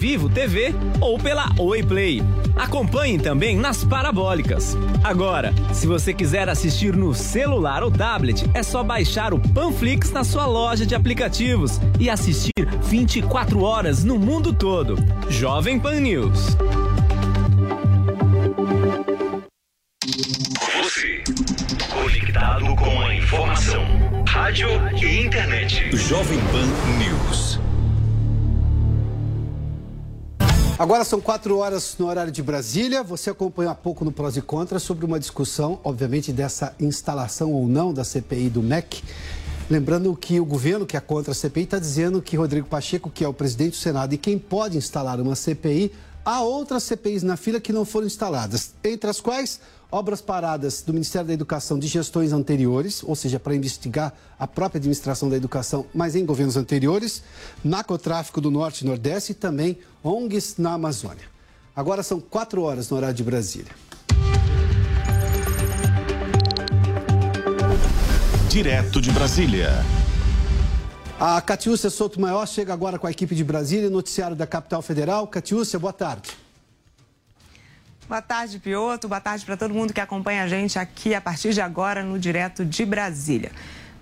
Vivo TV ou pela Oi Play. Acompanhe também nas parabólicas. Agora, se você quiser assistir no celular ou tablet, é só baixar o Panflix na sua loja de aplicativos e assistir 24 horas no mundo todo. Jovem Pan News. Você, conectado com a informação, rádio e internet. Jovem Pan News. Agora são quatro horas no horário de Brasília. Você acompanhou há pouco no Prós e Contras sobre uma discussão, obviamente, dessa instalação ou não da CPI do MEC. Lembrando que o governo que é contra a CPI está dizendo que Rodrigo Pacheco, que é o presidente do Senado e quem pode instalar uma CPI, há outras CPIs na fila que não foram instaladas, entre as quais obras paradas do Ministério da Educação de gestões anteriores, ou seja, para investigar a própria administração da educação, mas em governos anteriores, narcotráfico do Norte e Nordeste e também ONGs na Amazônia. Agora são quatro horas no horário de Brasília. Direto de Brasília. A Catiúcia Souto Maior chega agora com a equipe de Brasília, noticiário da capital federal. Catiúcia, boa tarde. Boa tarde, Pioto. Boa tarde para todo mundo que acompanha a gente aqui a partir de agora no Direto de Brasília.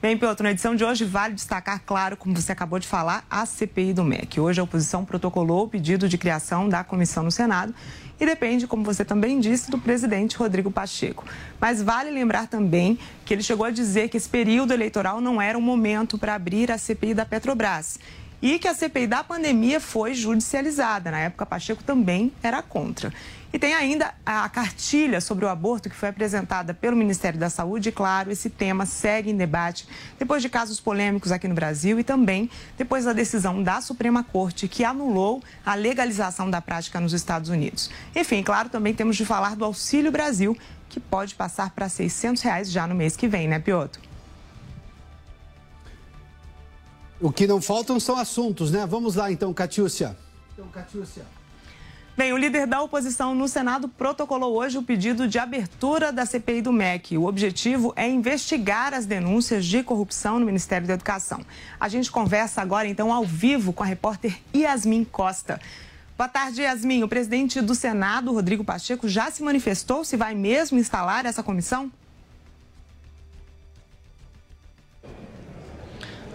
Bem, Piotr, na edição de hoje vale destacar, claro, como você acabou de falar, a CPI do MEC. Hoje a oposição protocolou o pedido de criação da comissão no Senado e depende, como você também disse, do presidente Rodrigo Pacheco. Mas vale lembrar também que ele chegou a dizer que esse período eleitoral não era o momento para abrir a CPI da Petrobras e que a CPI da pandemia foi judicializada. Na época, Pacheco também era contra. E tem ainda a cartilha sobre o aborto que foi apresentada pelo Ministério da Saúde. E, claro, esse tema segue em debate depois de casos polêmicos aqui no Brasil e também depois da decisão da Suprema Corte que anulou a legalização da prática nos Estados Unidos. Enfim, claro, também temos de falar do Auxílio Brasil, que pode passar para 600 reais já no mês que vem, né, Piotr? O que não faltam são assuntos, né? Vamos lá então, Catiúcia. Então, Catiúcia. Bem, o líder da oposição no Senado protocolou hoje o pedido de abertura da CPI do MEC. O objetivo é investigar as denúncias de corrupção no Ministério da Educação. A gente conversa agora, então, ao vivo com a repórter Yasmin Costa. Boa tarde, Yasmin. O presidente do Senado, Rodrigo Pacheco, já se manifestou se vai mesmo instalar essa comissão?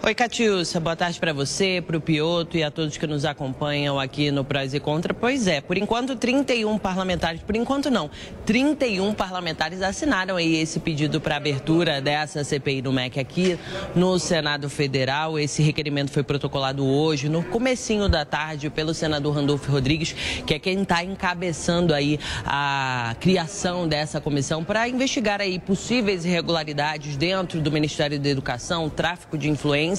Oi, Catiúcia, boa tarde para você, para o Pioto e a todos que nos acompanham aqui no Prós e Contra. Pois é, por enquanto 31 parlamentares, por enquanto não, 31 parlamentares assinaram aí esse pedido para abertura dessa CPI no MEC aqui no Senado Federal. Esse requerimento foi protocolado hoje, no comecinho da tarde, pelo senador Randolfo Rodrigues, que é quem está encabeçando aí a criação dessa comissão para investigar aí possíveis irregularidades dentro do Ministério da Educação, tráfico de influência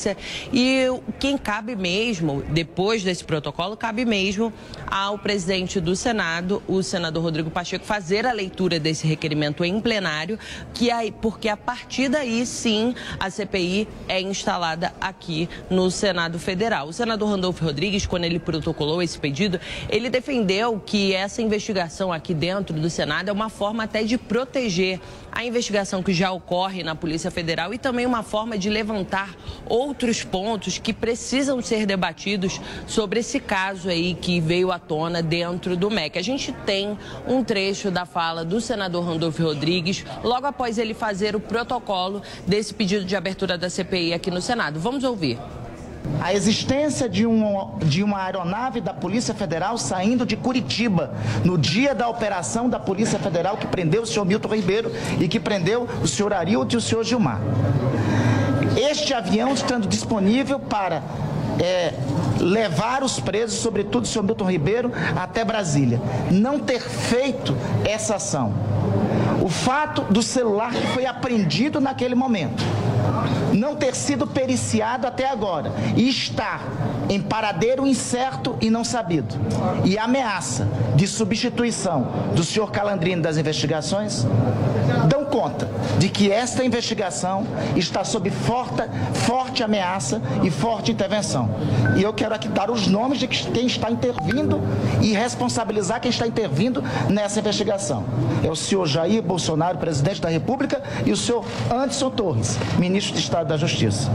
e quem cabe mesmo, depois desse protocolo, cabe mesmo ao presidente do Senado, o senador Rodrigo Pacheco, fazer a leitura desse requerimento em plenário, que aí, porque a partir daí sim a CPI é instalada aqui no Senado Federal. O senador Randolfo Rodrigues, quando ele protocolou esse pedido, ele defendeu que essa investigação aqui dentro do Senado é uma forma até de proteger a investigação que já ocorre na Polícia Federal e também uma forma de levantar outros pontos que precisam ser debatidos sobre esse caso aí que veio à tona dentro do MEC. A gente tem um trecho da fala do senador Randolfo Rodrigues, logo após ele fazer o protocolo desse pedido de abertura da CPI aqui no Senado. Vamos ouvir. A existência de, um, de uma aeronave da Polícia Federal saindo de Curitiba no dia da operação da Polícia Federal que prendeu o senhor Milton Ribeiro e que prendeu o senhor Arildo e o senhor Gilmar. Este avião estando disponível para é, levar os presos, sobretudo o senhor Milton Ribeiro, até Brasília. Não ter feito essa ação. O fato do celular que foi apreendido naquele momento não ter sido periciado até agora e estar em paradeiro incerto e não sabido, e ameaça de substituição do senhor Calandrino das investigações, dão conta de que esta investigação está sob forte, forte ameaça e forte intervenção. E eu quero aqui dar os nomes de quem está intervindo e responsabilizar quem está intervindo nessa investigação. É o senhor Jair Bolsonaro, presidente da República, e o senhor Anderson Torres, ministro de Estado da Justiça.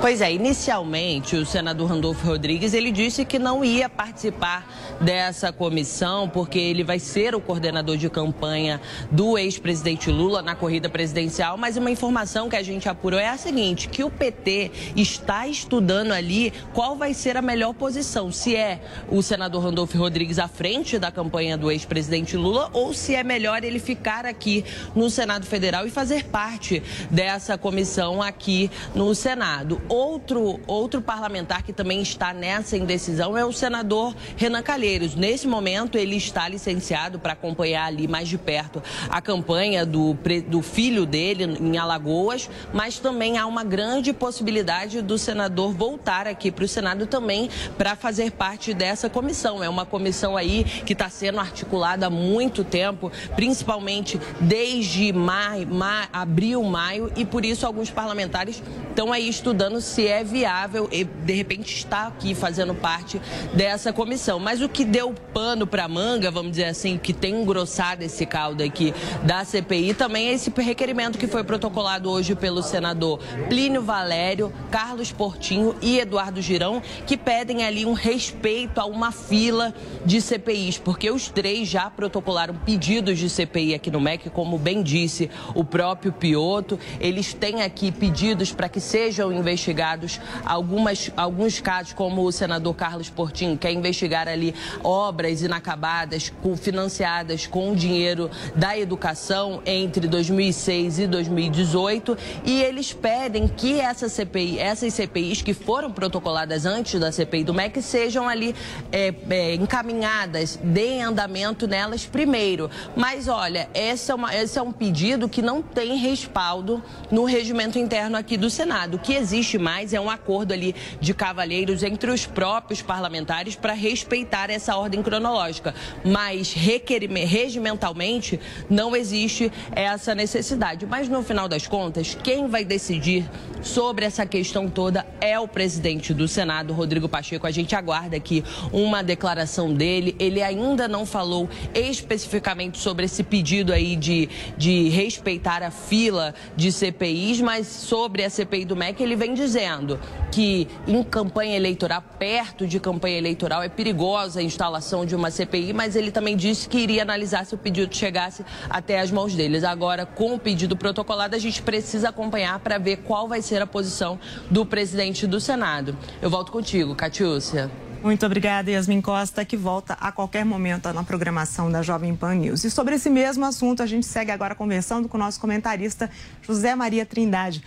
Pois é, inicialmente o senador Randolfo Rodrigues ele disse que não ia participar dessa comissão porque ele vai ser o coordenador de campanha do ex-presidente Lula na corrida presidencial, mas uma informação que a gente apurou é a seguinte, que o PT está estudando ali qual vai ser a melhor posição, se é o senador Randolfo Rodrigues à frente da campanha do ex-presidente Lula ou se é melhor ele ficar aqui no Senado Federal e fazer parte dessa comissão aqui no Senado. Outro, outro parlamentar que também está nessa indecisão é o senador Renan Calheiros. Nesse momento, ele está licenciado para acompanhar ali mais de perto a campanha do, do filho dele em Alagoas, mas também há uma grande possibilidade do senador voltar aqui para o Senado também para fazer parte dessa comissão. É uma comissão aí que está sendo articulada há muito tempo, principalmente desde maio, maio, abril, maio, e por isso alguns parlamentares estão aí estudando se é viável e, de repente, estar aqui fazendo parte dessa comissão. Mas o que deu pano para manga, vamos dizer assim, que tem engrossado esse caldo aqui da CPI, também é esse requerimento que foi protocolado hoje pelo senador Plínio Valério, Carlos Portinho e Eduardo Girão, que pedem ali um respeito a uma fila de CPIs, porque os três já protocolaram pedidos de CPI aqui no MEC, como bem disse o próprio Pioto. Eles têm aqui pedidos para que sejam investigados investigados algumas, alguns casos, como o senador Carlos Portinho, quer investigar ali obras inacabadas com, financiadas com o dinheiro da educação entre 2006 e 2018. E eles pedem que essa CPI, essas CPIs que foram protocoladas antes da CPI do MEC sejam ali é, é, encaminhadas, deem andamento nelas primeiro. Mas olha, esse é, uma, esse é um pedido que não tem respaldo no regimento interno aqui do Senado. O que existe mais é um acordo ali de cavalheiros entre os próprios parlamentares para respeitar essa ordem cronológica. Mas regimentalmente não existe essa necessidade. Mas no final das contas, quem vai decidir sobre essa questão toda é o presidente do Senado, Rodrigo Pacheco. A gente aguarda aqui uma declaração dele. Ele ainda não falou especificamente sobre esse pedido aí de, de respeitar a fila de CPIs, mas sobre a CPI do MEC ele vem dizendo dizendo que em campanha eleitoral, perto de campanha eleitoral, é perigosa a instalação de uma CPI, mas ele também disse que iria analisar se o pedido chegasse até as mãos deles. Agora, com o pedido protocolado, a gente precisa acompanhar para ver qual vai ser a posição do presidente do Senado. Eu volto contigo, Catiúcia. Muito obrigada, Yasmin Costa, que volta a qualquer momento na programação da Jovem Pan News. E sobre esse mesmo assunto, a gente segue agora conversando com o nosso comentarista José Maria Trindade.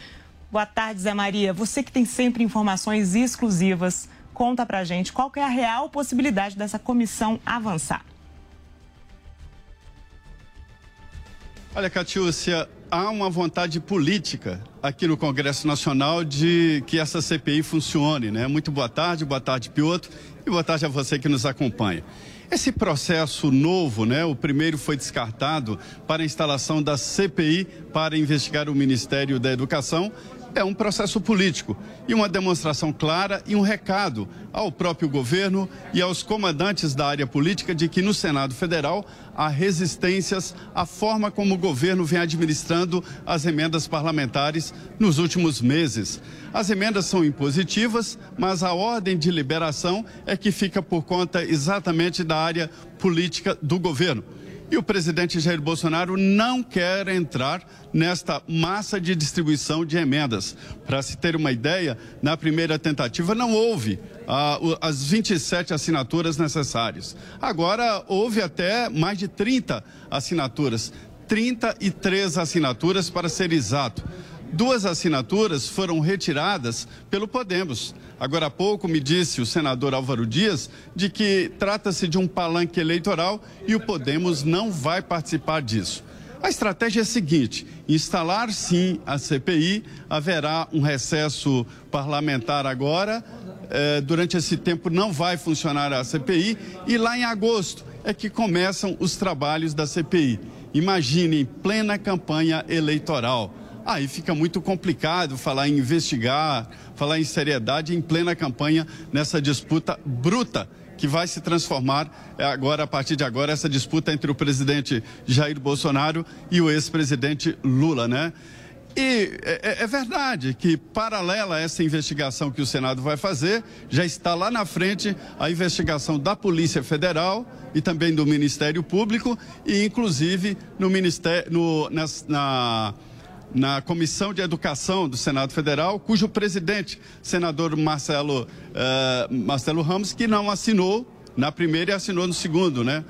Boa tarde, Zé Maria. Você que tem sempre informações exclusivas, conta pra gente qual é a real possibilidade dessa comissão avançar. Olha, Catiúcia, há uma vontade política aqui no Congresso Nacional de que essa CPI funcione, né? Muito boa tarde, boa tarde, Piotr, e boa tarde a você que nos acompanha. Esse processo novo, né, o primeiro foi descartado para a instalação da CPI para investigar o Ministério da Educação é um processo político e uma demonstração clara e um recado ao próprio governo e aos comandantes da área política de que no Senado Federal há resistências à forma como o governo vem administrando as emendas parlamentares nos últimos meses. As emendas são impositivas, mas a ordem de liberação é que fica por conta exatamente da área política do governo. E o presidente Jair Bolsonaro não quer entrar nesta massa de distribuição de emendas. Para se ter uma ideia, na primeira tentativa não houve ah, as 27 assinaturas necessárias. Agora houve até mais de 30 assinaturas. 33 assinaturas para ser exato. Duas assinaturas foram retiradas pelo Podemos. Agora há pouco me disse o senador Álvaro Dias de que trata-se de um palanque eleitoral e o Podemos não vai participar disso. A estratégia é a seguinte: instalar sim a CPI, haverá um recesso parlamentar agora. Eh, durante esse tempo não vai funcionar a CPI e lá em agosto é que começam os trabalhos da CPI. Imagine plena campanha eleitoral Aí fica muito complicado falar em investigar, falar em seriedade em plena campanha nessa disputa bruta que vai se transformar é, agora, a partir de agora, essa disputa entre o presidente Jair Bolsonaro e o ex-presidente Lula, né? E é, é, é, verdade que, paralela a essa investigação que o Senado vai fazer, já está lá na frente a investigação da Polícia Federal e também do Ministério Público, e inclusive no Ministério, no, na, na Comissão de Educação do Senado Federal, cujo presidente, senador Marcelo, uh, Marcelo Ramos, que não assinou na primeira e assinou no segundo, né?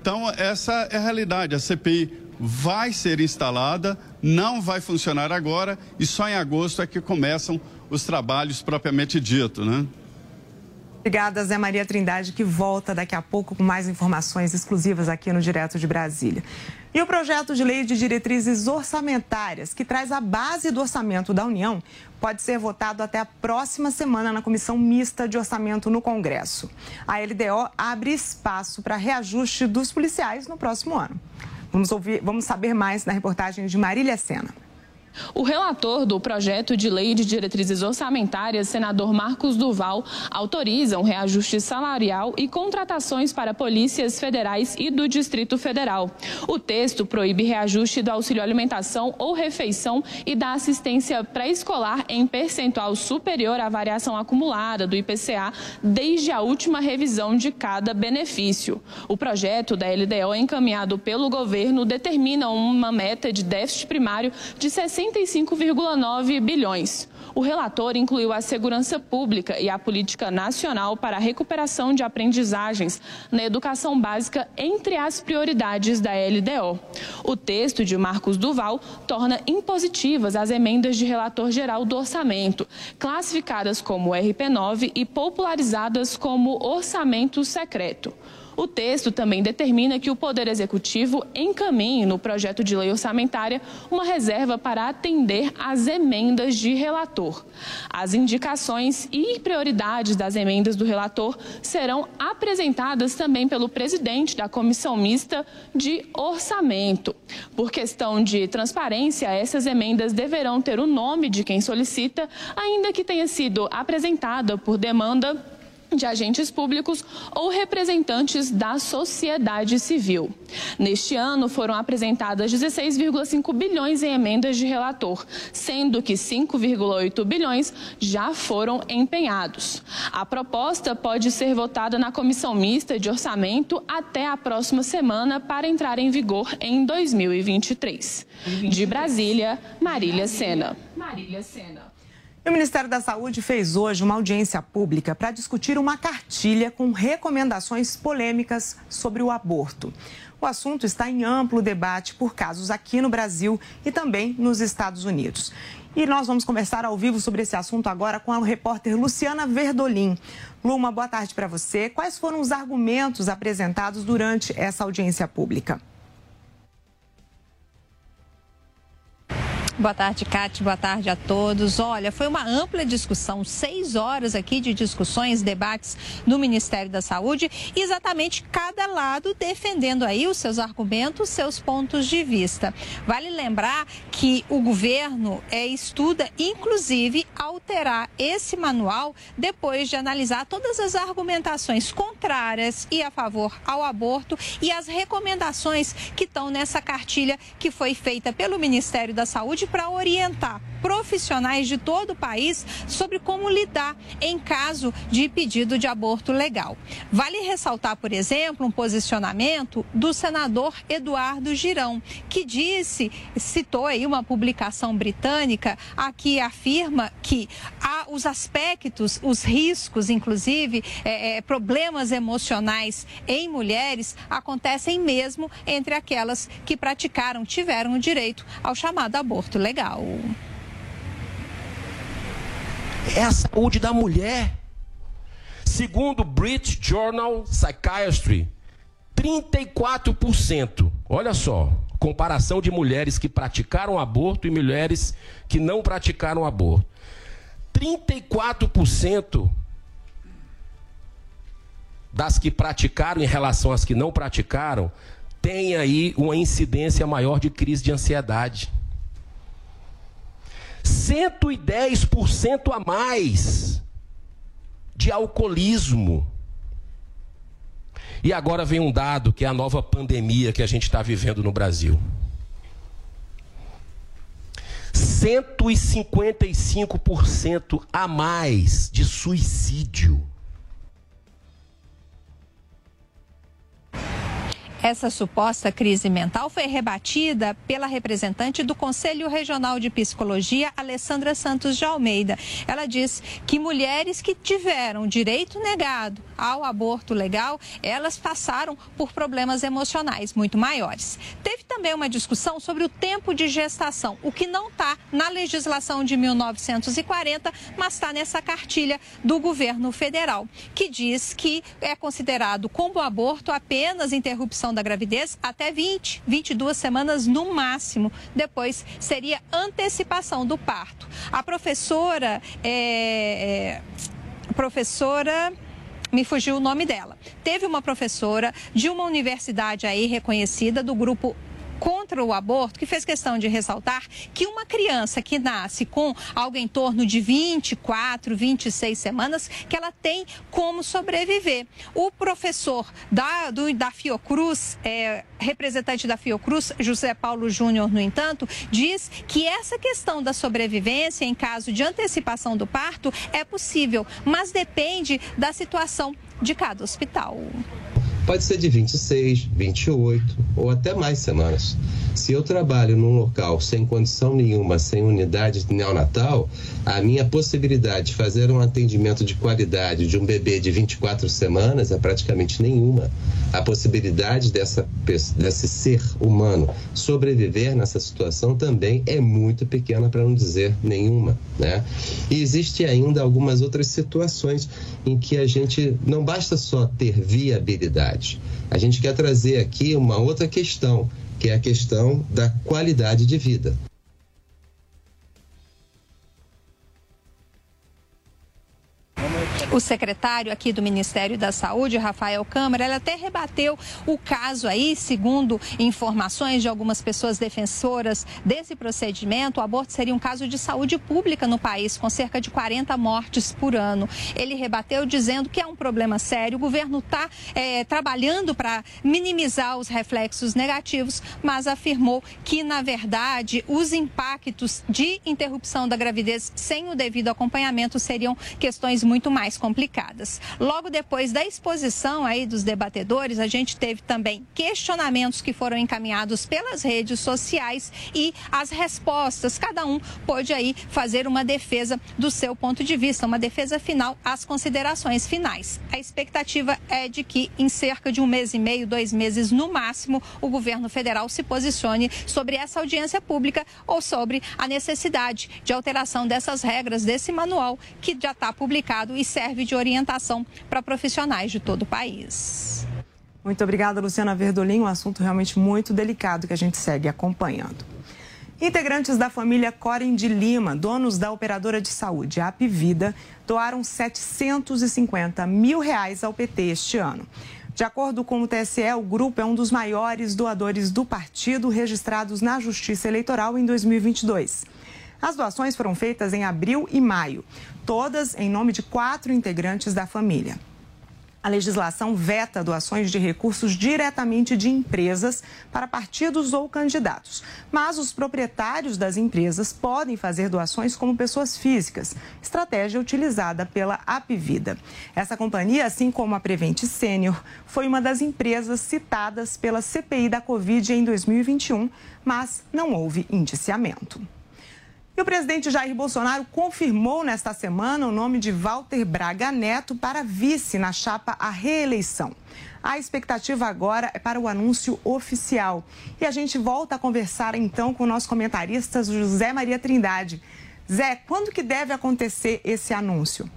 Então, essa é a realidade. A CPI vai ser instalada, não vai funcionar agora e só em agosto é que começam os trabalhos propriamente dito, né? Obrigada, Zé Maria Trindade, que volta daqui a pouco com mais informações exclusivas aqui no Direto de Brasília. E o projeto de lei de diretrizes orçamentárias, que traz a base do orçamento da União, pode ser votado até a próxima semana na Comissão Mista de Orçamento no Congresso. A LDO abre espaço para reajuste dos policiais no próximo ano. Vamos, ouvir, vamos saber mais na reportagem de Marília Sena. O relator do projeto de lei de diretrizes orçamentárias, senador Marcos Duval, autoriza um reajuste salarial e contratações para polícias federais e do Distrito Federal. O texto proíbe reajuste do auxílio alimentação ou refeição e da assistência pré-escolar em percentual superior à variação acumulada do IPCA desde a última revisão de cada benefício. O projeto da LDO encaminhado pelo governo determina uma meta de déficit primário de 60 65,9 bilhões. O relator incluiu a segurança pública e a política nacional para a recuperação de aprendizagens na educação básica entre as prioridades da LDO. O texto de Marcos Duval torna impositivas as emendas de relator geral do orçamento, classificadas como RP9 e popularizadas como orçamento secreto. O texto também determina que o Poder Executivo encaminhe no projeto de lei orçamentária uma reserva para atender às emendas de relator. As indicações e prioridades das emendas do relator serão apresentadas também pelo presidente da Comissão Mista de Orçamento. Por questão de transparência, essas emendas deverão ter o nome de quem solicita, ainda que tenha sido apresentada por demanda de agentes públicos ou representantes da sociedade civil. Neste ano, foram apresentadas 16,5 bilhões em emendas de relator, sendo que 5,8 bilhões já foram empenhados. A proposta pode ser votada na Comissão Mista de Orçamento até a próxima semana para entrar em vigor em 2023. De Brasília, Marília Sena. Marília Sena. O Ministério da Saúde fez hoje uma audiência pública para discutir uma cartilha com recomendações polêmicas sobre o aborto. O assunto está em amplo debate por casos aqui no Brasil e também nos Estados Unidos. E nós vamos conversar ao vivo sobre esse assunto agora com a repórter Luciana Verdolim. Lu, uma boa tarde para você. Quais foram os argumentos apresentados durante essa audiência pública? Boa tarde, Cátia. Boa tarde a todos. Olha, foi uma ampla discussão, seis horas aqui de discussões, debates no Ministério da Saúde, exatamente cada lado defendendo aí os seus argumentos, seus pontos de vista. Vale lembrar que o governo é, estuda, inclusive, alterar esse manual depois de analisar todas as argumentações contrárias e a favor ao aborto e as recomendações que estão nessa cartilha que foi feita pelo Ministério da Saúde para orientar profissionais de todo o país sobre como lidar em caso de pedido de aborto legal. Vale ressaltar, por exemplo, um posicionamento do senador Eduardo Girão, que disse, citou aí uma publicação britânica, aqui afirma que há os aspectos, os riscos, inclusive, é, é, problemas emocionais em mulheres acontecem mesmo entre aquelas que praticaram, tiveram o direito ao chamado aborto legal. É a saúde da mulher. Segundo o British Journal Psychiatry, 34%. Olha só, comparação de mulheres que praticaram aborto e mulheres que não praticaram aborto. 34% das que praticaram em relação às que não praticaram tem aí uma incidência maior de crise de ansiedade. 110% a mais de alcoolismo. E agora vem um dado que é a nova pandemia que a gente está vivendo no Brasil. 155% a mais de suicídio. Essa suposta crise mental foi rebatida pela representante do Conselho Regional de Psicologia, Alessandra Santos de Almeida. Ela diz que mulheres que tiveram direito negado ao aborto legal, elas passaram por problemas emocionais muito maiores. Teve também uma discussão sobre o tempo de gestação, o que não está na legislação de 1940, mas está nessa cartilha do governo federal, que diz que é considerado como aborto apenas interrupção da gravidez até 20, 22 semanas no máximo. Depois seria antecipação do parto. A professora é, é professora me fugiu o nome dela. Teve uma professora de uma universidade aí reconhecida do grupo contra o aborto, que fez questão de ressaltar que uma criança que nasce com algo em torno de 24, 26 semanas, que ela tem como sobreviver. O professor da, do, da Fiocruz, é, representante da Fiocruz, José Paulo Júnior, no entanto, diz que essa questão da sobrevivência em caso de antecipação do parto é possível, mas depende da situação de cada hospital. Pode ser de 26, 28 ou até mais semanas. Se eu trabalho num local sem condição nenhuma, sem unidade neonatal, a minha possibilidade de fazer um atendimento de qualidade de um bebê de 24 semanas é praticamente nenhuma. A possibilidade dessa, desse ser humano sobreviver nessa situação também é muito pequena, para não dizer nenhuma. Né? E existe ainda algumas outras situações em que a gente não basta só ter viabilidade a gente quer trazer aqui uma outra questão, que é a questão da qualidade de vida. O secretário aqui do Ministério da Saúde, Rafael Câmara, ele até rebateu o caso aí, segundo informações de algumas pessoas defensoras desse procedimento, o aborto seria um caso de saúde pública no país, com cerca de 40 mortes por ano. Ele rebateu dizendo que é um problema sério, o governo está é, trabalhando para minimizar os reflexos negativos, mas afirmou que, na verdade, os impactos de interrupção da gravidez sem o devido acompanhamento seriam questões muito mais complicadas. Logo depois da exposição aí dos debatedores, a gente teve também questionamentos que foram encaminhados pelas redes sociais e as respostas. Cada um pôde aí fazer uma defesa do seu ponto de vista, uma defesa final às considerações finais. A expectativa é de que em cerca de um mês e meio, dois meses no máximo, o governo federal se posicione sobre essa audiência pública ou sobre a necessidade de alteração dessas regras desse manual que já está publicado e serve serve de orientação para profissionais de todo o país. Muito obrigada, Luciana Verdolim. Um assunto realmente muito delicado que a gente segue acompanhando. Integrantes da família Corem de Lima, donos da operadora de saúde Apivida, doaram 750 mil reais ao PT este ano. De acordo com o TSE, o grupo é um dos maiores doadores do partido registrados na Justiça Eleitoral em 2022. As doações foram feitas em abril e maio, todas em nome de quatro integrantes da família. A legislação veta doações de recursos diretamente de empresas para partidos ou candidatos, mas os proprietários das empresas podem fazer doações como pessoas físicas, estratégia utilizada pela Apivida. Essa companhia, assim como a Prevent Sênior, foi uma das empresas citadas pela CPI da Covid em 2021, mas não houve indiciamento. E o presidente Jair Bolsonaro confirmou nesta semana o nome de Walter Braga Neto para vice na chapa à reeleição. A expectativa agora é para o anúncio oficial. E a gente volta a conversar então com o nosso comentarista José Maria Trindade. Zé, quando que deve acontecer esse anúncio?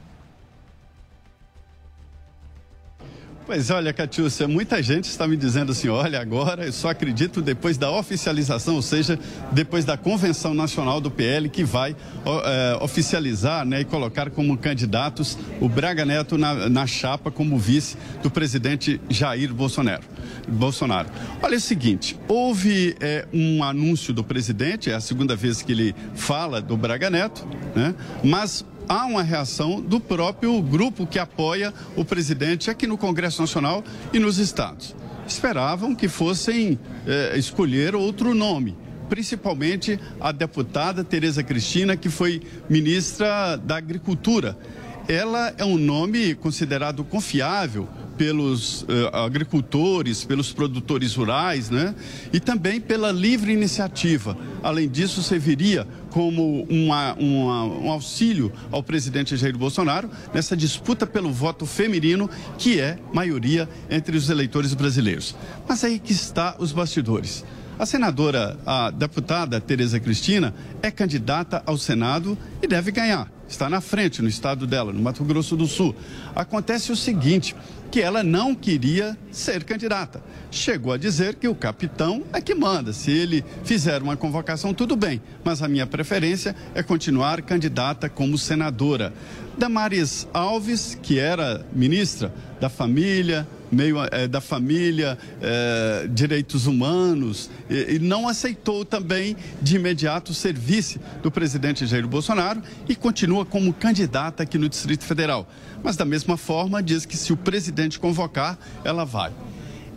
Pois olha, Catiúcia, muita gente está me dizendo assim: olha, agora eu só acredito depois da oficialização, ou seja, depois da Convenção Nacional do PL, que vai é, oficializar né, e colocar como candidatos o Braga Neto na, na chapa como vice do presidente Jair Bolsonaro. Bolsonaro. Olha é o seguinte: houve é, um anúncio do presidente, é a segunda vez que ele fala do Braga Neto, né? mas há uma reação do próprio grupo que apoia o presidente aqui no Congresso Nacional e nos estados. Esperavam que fossem é, escolher outro nome principalmente a deputada Tereza Cristina, que foi ministra da Agricultura. Ela é um nome considerado confiável pelos uh, agricultores, pelos produtores rurais, né? E também pela livre iniciativa. Além disso, serviria como uma, uma, um auxílio ao presidente Jair Bolsonaro nessa disputa pelo voto feminino, que é maioria entre os eleitores brasileiros. Mas aí que está os bastidores. A senadora, a deputada Tereza Cristina, é candidata ao Senado e deve ganhar. Está na frente no estado dela, no Mato Grosso do Sul. Acontece o seguinte: que ela não queria ser candidata. Chegou a dizer que o capitão é que manda. Se ele fizer uma convocação, tudo bem, mas a minha preferência é continuar candidata como senadora. Damares Alves, que era ministra da Família, meio é, da família, é, direitos humanos, e, e, não aceitou também de imediato ser vice do presidente Jair Bolsonaro e continua como candidata aqui no Distrito Federal. Mas da mesma forma diz que se o presidente convocar, ela vai.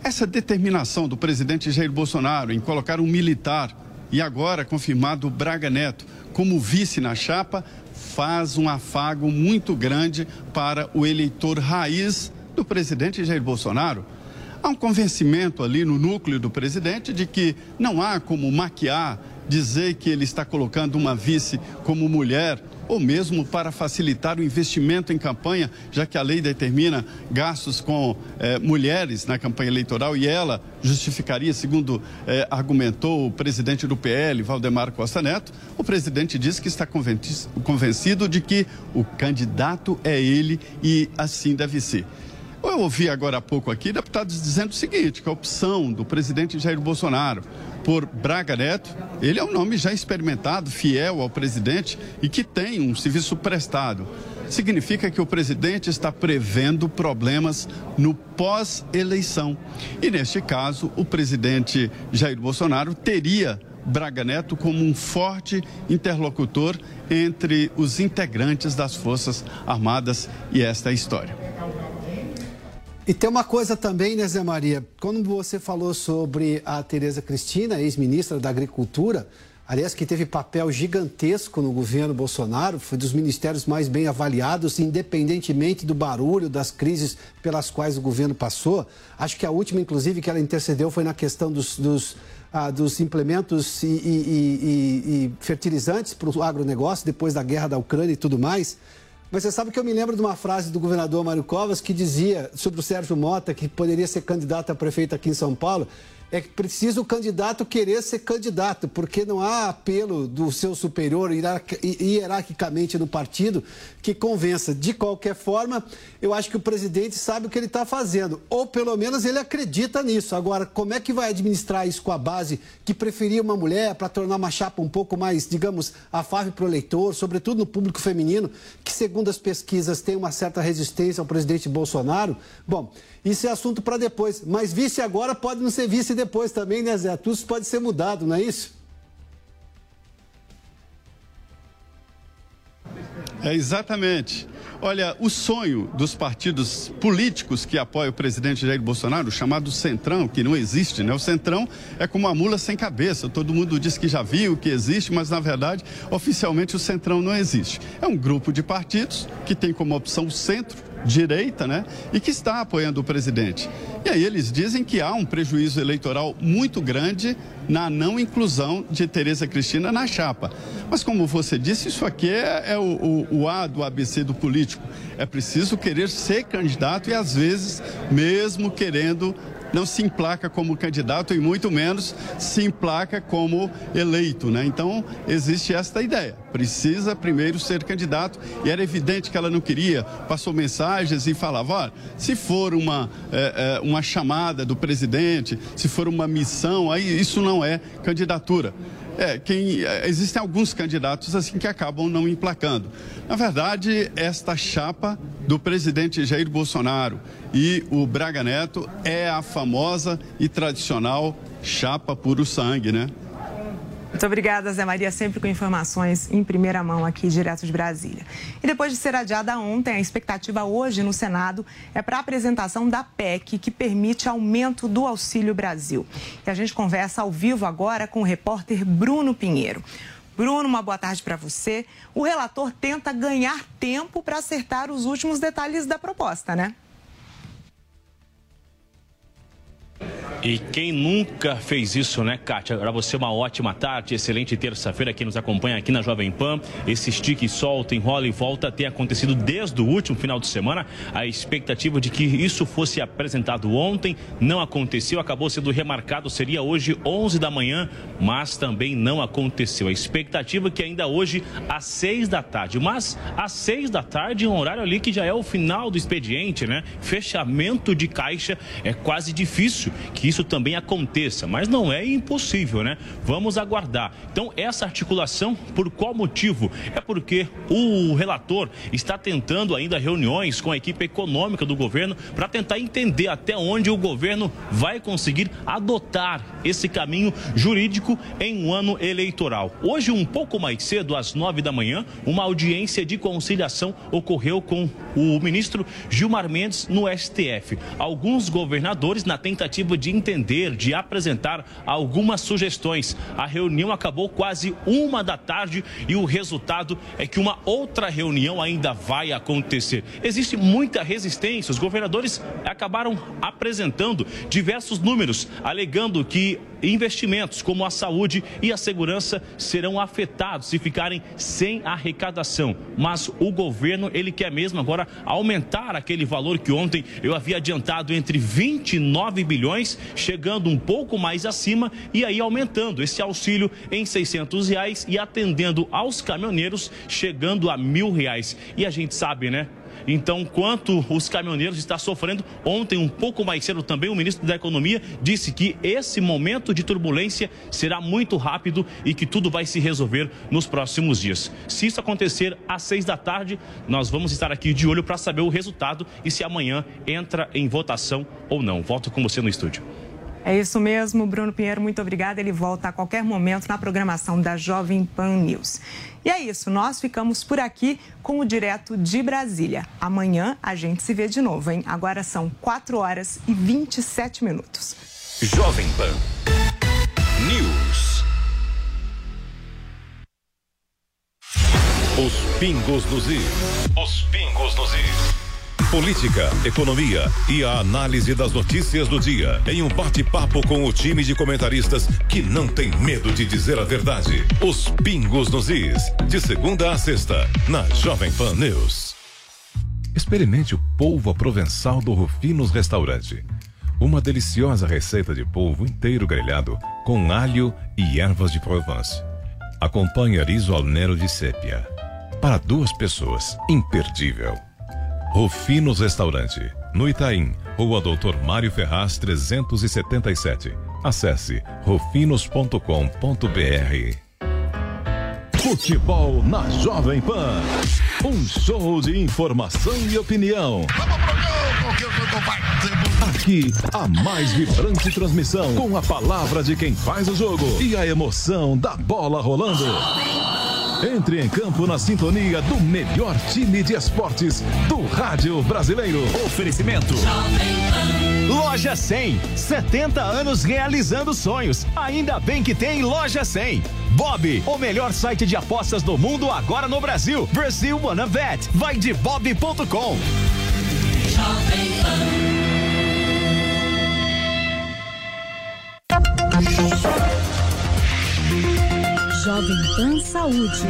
Essa determinação do presidente Jair Bolsonaro em colocar um militar e agora confirmado Braga Neto como vice na chapa faz um afago muito grande para o eleitor raiz do presidente Jair Bolsonaro, há um convencimento ali no núcleo do presidente de que não há como maquiar, dizer que ele está colocando uma vice como mulher ou mesmo para facilitar o investimento em campanha, já que a lei determina gastos com eh, mulheres na campanha eleitoral e ela justificaria, segundo eh, argumentou o presidente do PL, Valdemar Costa Neto, o presidente disse que está convencido de que o candidato é ele e assim deve ser. Eu ouvi agora há pouco aqui deputados dizendo o seguinte, que a opção do presidente Jair Bolsonaro por Braga Neto, ele é um nome já experimentado, fiel ao presidente e que tem um serviço prestado. Significa que o presidente está prevendo problemas no pós-eleição. E neste caso, o presidente Jair Bolsonaro teria Braga Neto como um forte interlocutor entre os integrantes das Forças Armadas e esta é a história. E tem uma coisa também, né, Zé Maria? Quando você falou sobre a Tereza Cristina, ex-ministra da Agricultura, aliás, que teve papel gigantesco no governo Bolsonaro, foi dos ministérios mais bem avaliados, independentemente do barulho, das crises pelas quais o governo passou. Acho que a última, inclusive, que ela intercedeu foi na questão dos, dos, ah, dos implementos e, e, e, e fertilizantes para o agronegócio, depois da guerra da Ucrânia e tudo mais. Mas você sabe que eu me lembro de uma frase do governador Mário Covas que dizia sobre o Sérgio Mota, que poderia ser candidato a prefeito aqui em São Paulo, é que precisa o candidato querer ser candidato, porque não há apelo do seu superior hierarquicamente no partido que convença. De qualquer forma, eu acho que o presidente sabe o que ele está fazendo, ou pelo menos ele acredita nisso. Agora, como é que vai administrar isso com a base que preferia uma mulher para tornar uma chapa um pouco mais, digamos, afável para o eleitor, sobretudo no público feminino, que segundo as pesquisas tem uma certa resistência ao presidente Bolsonaro? Bom, isso é assunto para depois. Mas vice agora pode não ser vice depois também, né, Zé? Tudo isso pode ser mudado, não é isso? É exatamente. Olha, o sonho dos partidos políticos que apoiam o presidente Jair Bolsonaro, chamado Centrão, que não existe, né? O Centrão é como uma mula sem cabeça. Todo mundo diz que já viu, que existe, mas na verdade, oficialmente o Centrão não existe. É um grupo de partidos que tem como opção o centro direita, né? E que está apoiando o presidente. E aí eles dizem que há um prejuízo eleitoral muito grande na não inclusão de Tereza Cristina na chapa. Mas como você disse, isso aqui é, é o, o, o A do ABC do político. É preciso querer ser candidato e às vezes, mesmo querendo não se emplaca como candidato e muito menos se emplaca como eleito, né? Então, existe esta ideia. Precisa primeiro ser candidato e era evidente que ela não queria. Passou mensagens e falava, olha, se for uma, é, é, uma chamada do presidente, se for uma missão, aí isso não é candidatura. É, quem, é, existem alguns candidatos assim que acabam não emplacando. Na verdade, esta chapa do presidente Jair Bolsonaro e o Braga Neto é a famosa e tradicional chapa puro sangue, né? Muito obrigada, Zé Maria, sempre com informações em primeira mão aqui, direto de Brasília. E depois de ser adiada ontem, a expectativa hoje no Senado é para a apresentação da PEC, que permite aumento do Auxílio Brasil. E a gente conversa ao vivo agora com o repórter Bruno Pinheiro. Bruno, uma boa tarde para você. O relator tenta ganhar tempo para acertar os últimos detalhes da proposta, né? E quem nunca fez isso, né, Kátia? Para você, uma ótima tarde, excelente terça-feira. Quem nos acompanha aqui na Jovem Pan, esse stick solta, enrola e volta tem acontecido desde o último final de semana. A expectativa de que isso fosse apresentado ontem não aconteceu, acabou sendo remarcado, seria hoje 11 da manhã, mas também não aconteceu. A expectativa é que ainda hoje às 6 da tarde, mas às 6 da tarde, um horário ali que já é o final do expediente, né? Fechamento de caixa, é quase difícil que isso também aconteça, mas não é impossível, né? Vamos aguardar. Então, essa articulação, por qual motivo? É porque o relator está tentando ainda reuniões com a equipe econômica do governo para tentar entender até onde o governo vai conseguir adotar esse caminho jurídico em um ano eleitoral. Hoje, um pouco mais cedo, às nove da manhã, uma audiência de conciliação ocorreu com o ministro Gilmar Mendes no STF. Alguns governadores, na tentativa de entender, de apresentar algumas sugestões. A reunião acabou quase uma da tarde e o resultado é que uma outra reunião ainda vai acontecer. Existe muita resistência. Os governadores acabaram apresentando diversos números, alegando que investimentos como a saúde e a segurança serão afetados se ficarem sem arrecadação. Mas o governo, ele quer mesmo agora aumentar aquele valor que ontem eu havia adiantado entre 29 bilhões chegando um pouco mais acima e aí aumentando esse auxílio em 600 reais e atendendo aos caminhoneiros chegando a mil reais. E a gente sabe, né? Então, quanto os caminhoneiros estão sofrendo, ontem, um pouco mais cedo também, o ministro da Economia disse que esse momento de turbulência será muito rápido e que tudo vai se resolver nos próximos dias. Se isso acontecer às seis da tarde, nós vamos estar aqui de olho para saber o resultado e se amanhã entra em votação ou não. Volto com você no estúdio. É isso mesmo, Bruno Pinheiro, muito obrigada. Ele volta a qualquer momento na programação da Jovem Pan News. E é isso, nós ficamos por aqui com o Direto de Brasília. Amanhã a gente se vê de novo, hein? Agora são 4 horas e 27 minutos. Jovem Pan News. Os pingos dos is. Os pingos nos is. Política, economia e a análise das notícias do dia em um bate-papo com o time de comentaristas que não tem medo de dizer a verdade. Os pingos nos is. De segunda a sexta, na Jovem Pan News. Experimente o polvo provençal do Rufinos Restaurante. Uma deliciosa receita de polvo inteiro grelhado com alho e ervas de Provence. Acompanhe riso ao nero de sépia. Para duas pessoas, imperdível. Rufinos Restaurante, no Itaim, Rua Doutor Mário Ferraz 377. Acesse rufinos.com.br. Futebol na Jovem Pan. Um show de informação e opinião. Aqui, a mais vibrante transmissão com a palavra de quem faz o jogo e a emoção da bola rolando. Entre em campo na sintonia do melhor time de esportes do rádio brasileiro. Oferecimento. Loja 100. 70 anos realizando sonhos. Ainda bem que tem Loja 100. Bob, o melhor site de apostas do mundo agora no Brasil. Brasil Wanna Bet. Vai de bob.com. Jovem Pan Saúde.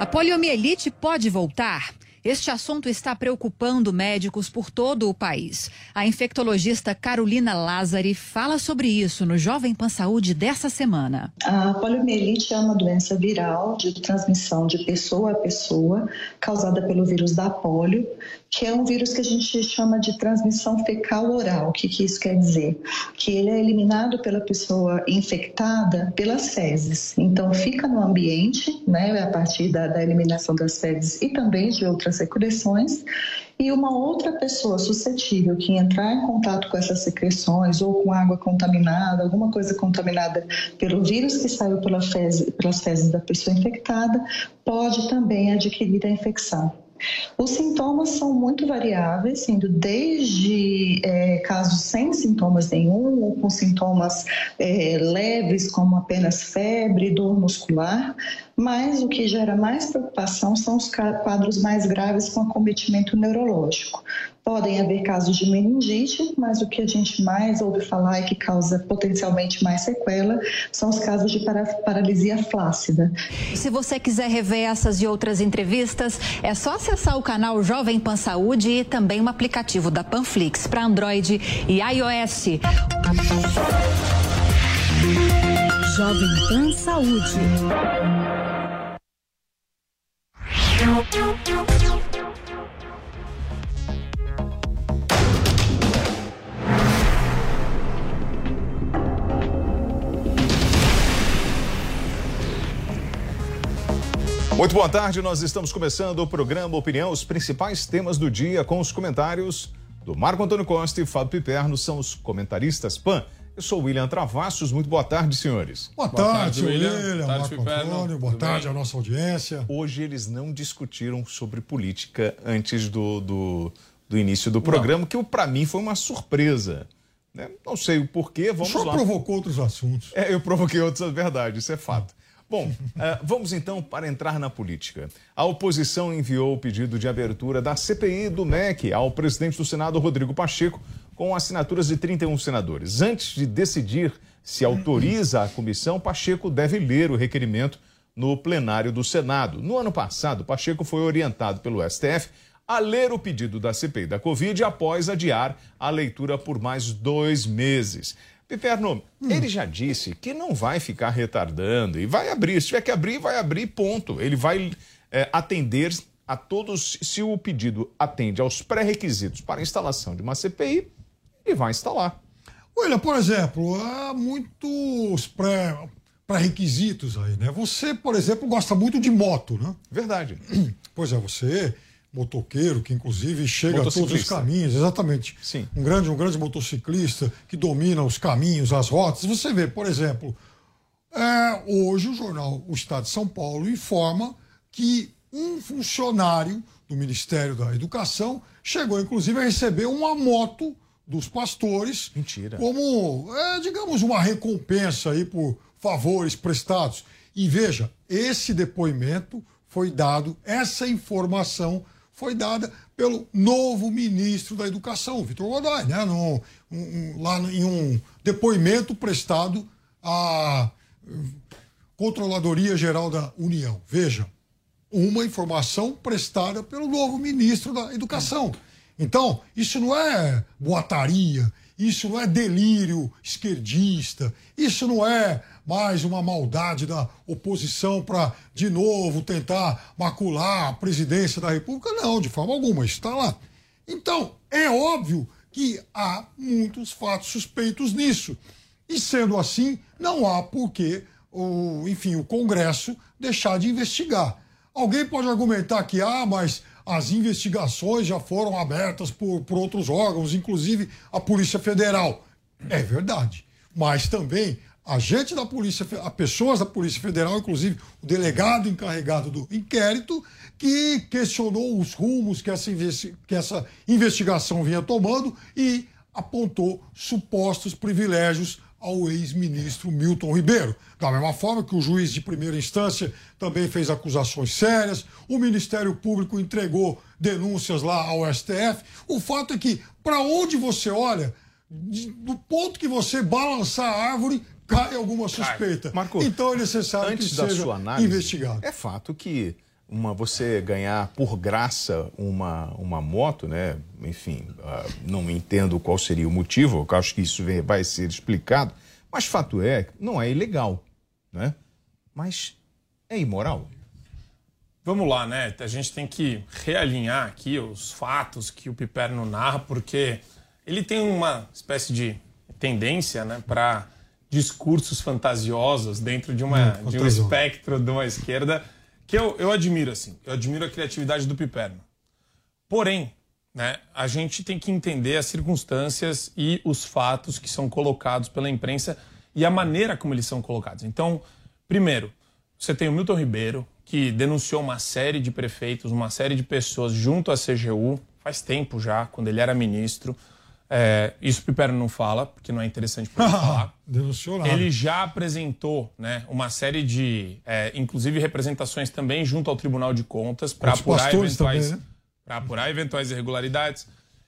A poliomielite pode voltar? Este assunto está preocupando médicos por todo o país. A infectologista Carolina Lázari fala sobre isso no Jovem Pan Saúde dessa semana. A poliomielite é uma doença viral de transmissão de pessoa a pessoa, causada pelo vírus da polio, que é um vírus que a gente chama de transmissão fecal oral. O que, que isso quer dizer? Que ele é eliminado pela pessoa infectada pelas fezes. Então, fica no ambiente, né, a partir da, da eliminação das fezes e também de outras secreções e uma outra pessoa suscetível que entrar em contato com essas secreções ou com água contaminada, alguma coisa contaminada pelo vírus que saiu pela fezes, pelas fezes da pessoa infectada, pode também adquirir a infecção. Os sintomas são muito variáveis, indo desde é, casos sem sintomas nenhum, ou com sintomas é, leves, como apenas febre, dor muscular, mas o que gera mais preocupação são os quadros mais graves com acometimento neurológico. Podem haver casos de meningite, mas o que a gente mais ouve falar e que causa potencialmente mais sequela são os casos de paralisia flácida. Se você quiser rever essas e outras entrevistas, é só acessar o canal Jovem Pan Saúde e também o aplicativo da Panflix para Android e iOS. Jovem Pan Saúde. Muito boa tarde, nós estamos começando o programa Opinião, os principais temas do dia com os comentários do Marco Antônio Costa e Fábio Piperno, são os comentaristas PAN. Eu sou o William Travassos, muito boa tarde, senhores. Boa, boa tarde, tarde, William. William tarde, Marco. Antônio, boa Tudo tarde bem? à nossa audiência. Hoje eles não discutiram sobre política antes do, do, do início do programa, não. que para mim foi uma surpresa. Né? Não sei o porquê, vamos o lá. provocou outros assuntos. É, eu provoquei outros, é verdade, isso é fato. Bom, uh, vamos então para entrar na política. A oposição enviou o pedido de abertura da CPI do MEC ao presidente do Senado, Rodrigo Pacheco, com assinaturas de 31 senadores. Antes de decidir se autoriza a comissão, Pacheco deve ler o requerimento no plenário do Senado. No ano passado, Pacheco foi orientado pelo STF a ler o pedido da CPI da Covid após adiar a leitura por mais dois meses. Piperno, hum. ele já disse que não vai ficar retardando e vai abrir. Se tiver que abrir, vai abrir, ponto. Ele vai é, atender a todos. Se o pedido atende aos pré-requisitos para a instalação de uma CPI, ele vai instalar. Olha, por exemplo, há muitos pré, pré-requisitos aí, né? Você, por exemplo, gosta muito de moto, né? Verdade. Pois é, você motoqueiro, que inclusive chega a todos os caminhos, exatamente. Sim. Um grande, um grande motociclista que domina os caminhos, as rotas. Você vê, por exemplo, é, hoje o jornal O Estado de São Paulo informa que um funcionário do Ministério da Educação chegou, inclusive, a receber uma moto dos pastores. Mentira. Como, é, digamos, uma recompensa aí por favores prestados. E veja, esse depoimento foi dado, essa informação foi dada pelo novo ministro da Educação, Vitor Godoy, né? No, um, lá em um depoimento prestado à Controladoria Geral da União. Veja, uma informação prestada pelo novo ministro da Educação. Então, isso não é boataria, isso não é delírio esquerdista, isso não é mais uma maldade da oposição para, de novo, tentar macular a presidência da República. Não, de forma alguma, está lá. Então, é óbvio que há muitos fatos suspeitos nisso. E sendo assim, não há por que, o, enfim, o Congresso deixar de investigar. Alguém pode argumentar que, ah, mas as investigações já foram abertas por, por outros órgãos, inclusive a Polícia Federal. É verdade. Mas também agente da Polícia, a pessoas da Polícia Federal, inclusive o delegado encarregado do inquérito, que questionou os rumos que essa, que essa investigação vinha tomando e apontou supostos privilégios ao ex-ministro Milton Ribeiro. Da mesma forma que o juiz de primeira instância também fez acusações sérias, o Ministério Público entregou denúncias lá ao STF. O fato é que, para onde você olha, do ponto que você balançar a árvore, cai alguma suspeita. Marco, então é necessário antes que da seja sua análise, investigado. É fato que uma, você ganhar por graça uma, uma moto, né? Enfim, uh, não entendo qual seria o motivo, eu acho que isso vai ser explicado, mas fato é, não é ilegal, né? Mas é imoral. Vamos lá, né? A gente tem que realinhar aqui os fatos que o Piperno narra, porque ele tem uma espécie de tendência, né, para discursos fantasiosos dentro de, uma, hum, de um espectro de uma esquerda que eu, eu admiro, assim. Eu admiro a criatividade do Piperno. Porém, né, a gente tem que entender as circunstâncias e os fatos que são colocados pela imprensa e a maneira como eles são colocados. Então, primeiro, você tem o Milton Ribeiro, que denunciou uma série de prefeitos, uma série de pessoas junto à CGU, faz tempo já, quando ele era ministro. É, isso o Pipero não fala, porque não é interessante para ele falar. Denunciou nada. Ele já apresentou né, uma série de, é, inclusive, representações também junto ao Tribunal de Contas para apurar, eventuais, também, né? apurar eventuais irregularidades.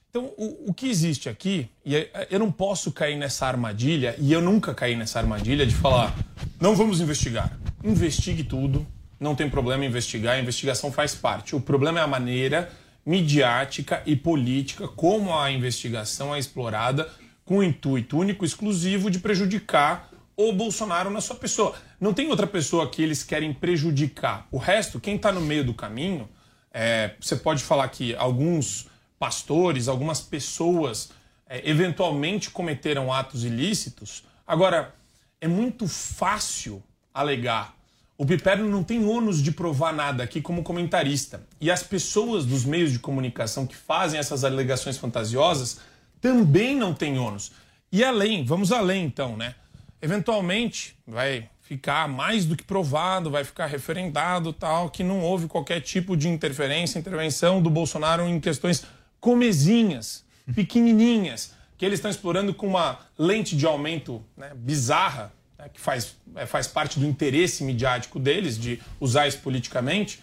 Então, o, o que existe aqui, e é- eu não posso cair nessa armadilha, e eu nunca caí nessa armadilha de falar, não vamos investigar. Investigue tudo, não tem problema investigar, a investigação faz parte. O problema é a maneira midiática e política como a investigação é explorada com o intuito único, exclusivo de prejudicar o Bolsonaro na sua pessoa. Não tem outra pessoa que eles querem prejudicar. O resto, quem está no meio do caminho, é, você pode falar que alguns pastores, algumas pessoas é, eventualmente cometeram atos ilícitos. Agora, é muito fácil alegar. O Piperno não tem ônus de provar nada aqui como comentarista. E as pessoas dos meios de comunicação que fazem essas alegações fantasiosas também não têm ônus. E além, vamos além então, né? Eventualmente vai ficar mais do que provado, vai ficar referendado tal, que não houve qualquer tipo de interferência, intervenção do Bolsonaro em questões comezinhas, pequenininhas, que eles estão explorando com uma lente de aumento né, bizarra, né, que faz, é, faz parte do interesse midiático deles de usar isso politicamente,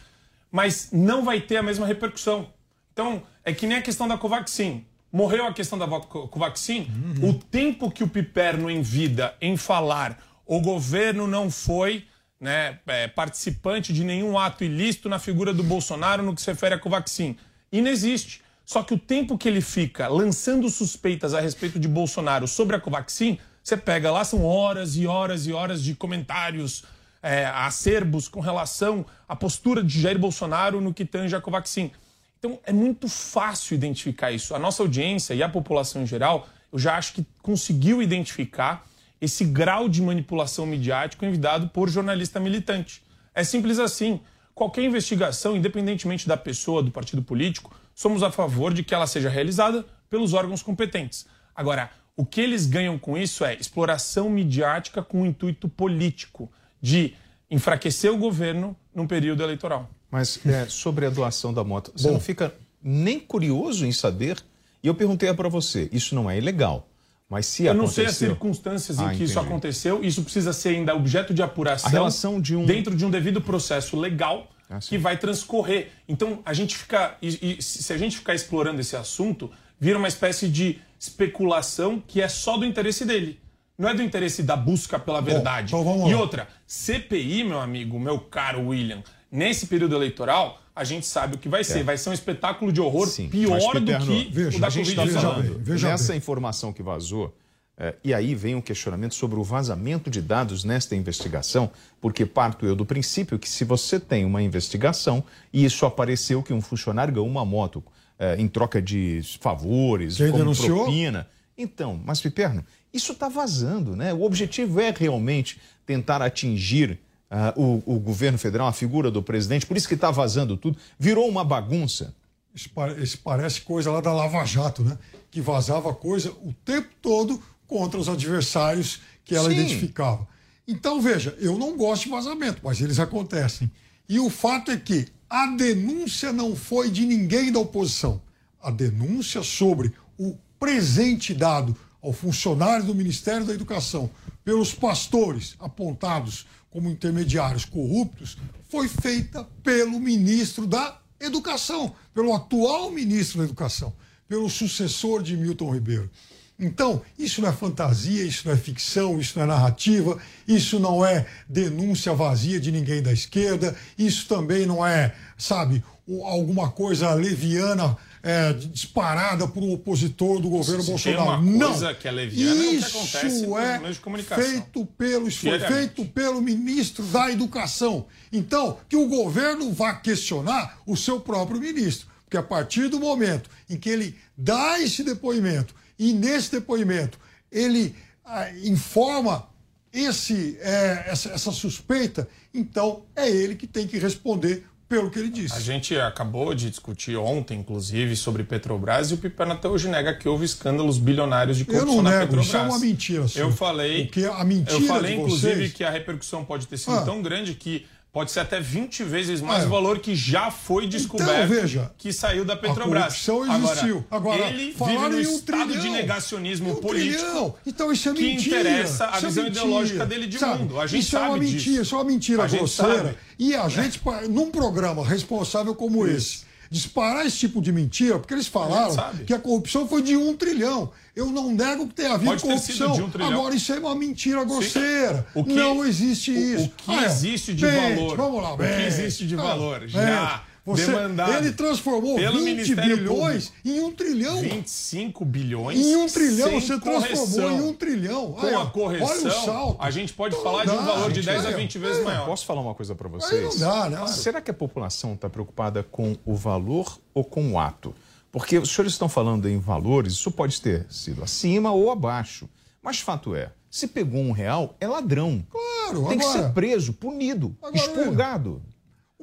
mas não vai ter a mesma repercussão. Então, é que nem a questão da Covaxin. Morreu a questão da Co- Covaxin, o tempo que o Piperno em vida em falar o governo não foi né, é, participante de nenhum ato ilícito na figura do Bolsonaro no que se refere à Covaxin. Inexiste. Só que o tempo que ele fica lançando suspeitas a respeito de Bolsonaro sobre a Covaxin, você pega lá, são horas e horas e horas de comentários é, acerbos com relação à postura de Jair Bolsonaro no que tange a Covaxin. Então é muito fácil identificar isso. A nossa audiência e a população em geral, eu já acho que conseguiu identificar esse grau de manipulação midiática enviado por jornalista militante. É simples assim. Qualquer investigação, independentemente da pessoa, do partido político, somos a favor de que ela seja realizada pelos órgãos competentes. Agora, o que eles ganham com isso é exploração midiática com um intuito político de enfraquecer o governo num período eleitoral. Mas é, sobre a doação da moto, você Bom. não fica nem curioso em saber? E eu perguntei para você, isso não é ilegal, mas se Eu não aconteceu... sei as circunstâncias em Ah, que isso entendi. aconteceu. Isso precisa ser ainda objeto de apuração A relação de um- dentro de um devido processo legal Ah, que vai transcorrer. Então, a gente fica. E, e se a gente ficar explorando esse assunto, vira uma espécie de especulação que é só do interesse dele. Não é do interesse da busca pela verdade. então vamos e outra, CPI, meu amigo, meu caro William, nesse período eleitoral, a gente sabe o que vai ser. É. Vai ser um espetáculo de horror Mas, pior do que o da a gente está Covid-19. falando nessa informação que vazou, eh, e aí vem um questionamento sobre o vazamento de dados nesta investigação, porque parto eu do princípio que se você tem uma investigação e isso apareceu que um funcionário ganhou uma moto eh, em troca de favores, Quem como denunciou? propina. Então, mas Piperno, isso está vazando, né? O objetivo é realmente tentar atingir ah, o, o governo federal, a figura do presidente, por isso que está vazando tudo. Virou uma bagunça. Isso, pare- isso parece coisa lá da Lava Jato, né? Que vazava coisa o tempo todo contra os adversários que ela Sim. identificava. Então, veja, eu não gosto de vazamento, mas eles acontecem. E o fato é que a denúncia não foi de ninguém da oposição. A denúncia sobre o presente dado ao funcionário do Ministério da Educação pelos pastores apontados como intermediários corruptos foi feita pelo ministro da Educação, pelo atual ministro da Educação, pelo sucessor de Milton Ribeiro. Então, isso não é fantasia, isso não é ficção, isso não é narrativa, isso não é denúncia vazia de ninguém da esquerda, isso também não é, sabe, alguma coisa leviana é, disparada por um opositor do governo Se tem Bolsonaro. uma coisa não. que é leviana, é o que isso é meios de comunicação. feito pelo, isso feito pelo ministro da Educação. Então, que o governo vá questionar o seu próprio ministro. Porque a partir do momento em que ele dá esse depoimento e nesse depoimento ele ah, informa esse, é, essa, essa suspeita, então é ele que tem que responder pelo que ele disse. A gente acabou de discutir ontem, inclusive, sobre Petrobras e o Piperno até hoje nega que houve escândalos bilionários de corrupção Eu não na nego, Petrobras. isso é uma mentira, senhor. Eu falei, O que a mentira eu falei de inclusive vocês- que a repercussão pode ter sido Ah. tão grande que pode ser até 20 vezes mais É. o valor que já foi descoberto Então, veja, que saiu da A Petrobras. corrupção existiu. Agora, Agora, ele vive no um estado trilhão. de negacionismo Um político trilhão. Então isso é que mentira. interessa a é visão mentira. ideológica dele de Sabe, mundo. A gente isso é uma sabe mentira, disso. isso é uma mentira A grosseira. sabe. E a gente, pa- num programa responsável como esse, disparar esse tipo de mentira, porque eles falaram que a corrupção foi de um trilhão. Eu não nego que tenha havido Pode corrupção. de um. Agora, isso é uma mentira grosseira. O que- não existe o- isso. O que Ah, é. existe de valor? Vamos lá, o que existe de Ah, valor? Já você- demandado. Ele transformou pelo 20 Ministério bilhões em um trilhão. 25 bilhões. Em um trilhão, você transformou correção. em um trilhão. Com Aí, a correção, olha o salto. a gente pode Não falar de um dá, valor de gente, 10 a é, 20 vezes é. maior. Posso falar uma coisa para vocês? não dá, né? Será que a população está preocupada com o valor ou com o ato? Porque os senhores estão falando em valores, isso pode ter sido acima ou abaixo. Mas fato é, se pegou um real, é ladrão. Claro, Tem que agora- ser preso, punido, Agora, expurgado.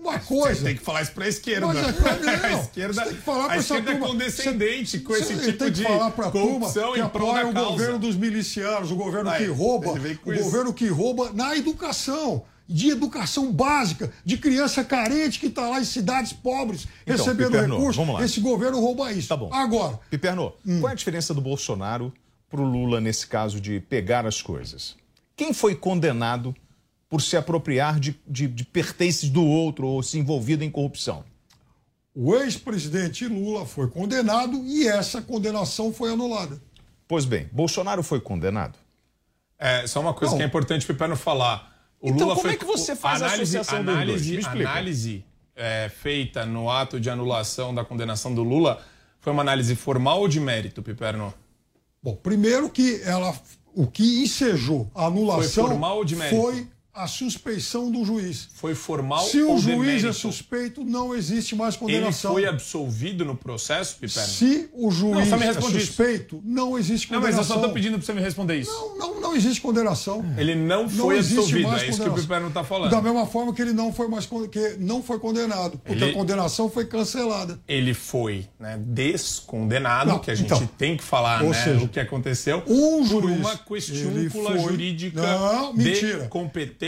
Uma coisa. Você tem que falar isso para a esquerda. Mas é não. a esquerda, tem que falar pra a esquerda é turma. condescendente com esse tem tipo que de falar pra corrupção turma que apoia da o causa. governo dos milicianos, o governo Aí, que rouba, o isso. governo que rouba na educação. De educação básica, de criança carente que está lá em cidades pobres, Então, recebendo Piperno, recursos. vamos lá. Esse governo rouba isso. Tá bom. Agora, Piperno, Hum. qual é a diferença do Bolsonaro para o Lula nesse caso de pegar as coisas? Quem foi condenado por se apropriar de, de, de pertences do outro ou se envolvido em corrupção? o ex-presidente Lula foi condenado e essa condenação foi anulada. Pois bem, Bolsonaro foi condenado? É, só uma coisa Não. que é importante, Piperno, falar. O Então, Lula como foi, é que você faz a análise, associação dos dois? análise, Me explica. análise é, feita no ato de anulação da condenação do Lula foi uma análise formal ou de mérito, Piperno? Bom, primeiro que ela, o que ensejou a anulação Foi formal ou de mérito? foi a suspeição do juiz. Foi formal Se o juiz mérito? é suspeito, não existe mais Ele condenação. foi absolvido no processo, Piperno? Se o Não, juiz me é responde isso. suspeito, não existe Não, mas eu condenação. só tô pedindo pra você me responder isso. Não, não, não existe condenação. Ele não foi existe absolvido, é isso que o condenação. Piperno tá falando. Da mesma forma que ele não foi mais que não foi condenado, porque Ele- a condenação foi cancelada. Ele foi né, descondenado, Não, que a gente então, tem que falar né, seja, o que aconteceu, um por juiz, uma ele questiúncula foi- jurídica Não, de mentira.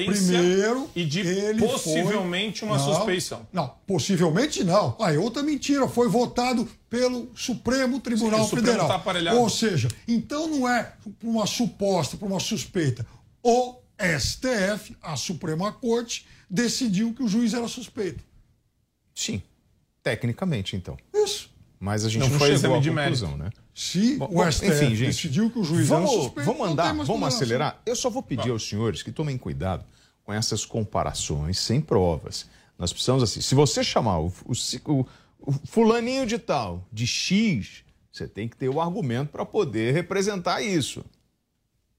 Competência Primeiro, e de ele possivelmente foi- uma Não, suspeição. Não, possivelmente não. Aí outra mentira, foi votado pelo Supremo Tribunal Sim, o Supremo Federal. tá aparelhado. Ou seja, então não é por uma suposta, por uma suspeita. O STF, a Suprema Corte, decidiu que o juiz era suspeito. Sim, tecnicamente então. Isso. Mas a gente Não não, foi chegou exame à de conclusão, mérito. né? Se Bom, o STF enfim, gente, decidiu que o juiz vamos, era suspeito, vamos andar, vamos condenação. acelerar. Eu só vou pedir aos senhores que tomem cuidado com essas comparações sem provas. Nós precisamos assim, se você chamar o, o, o- o fulaninho de tal de X, você tem que ter o argumento para poder representar isso.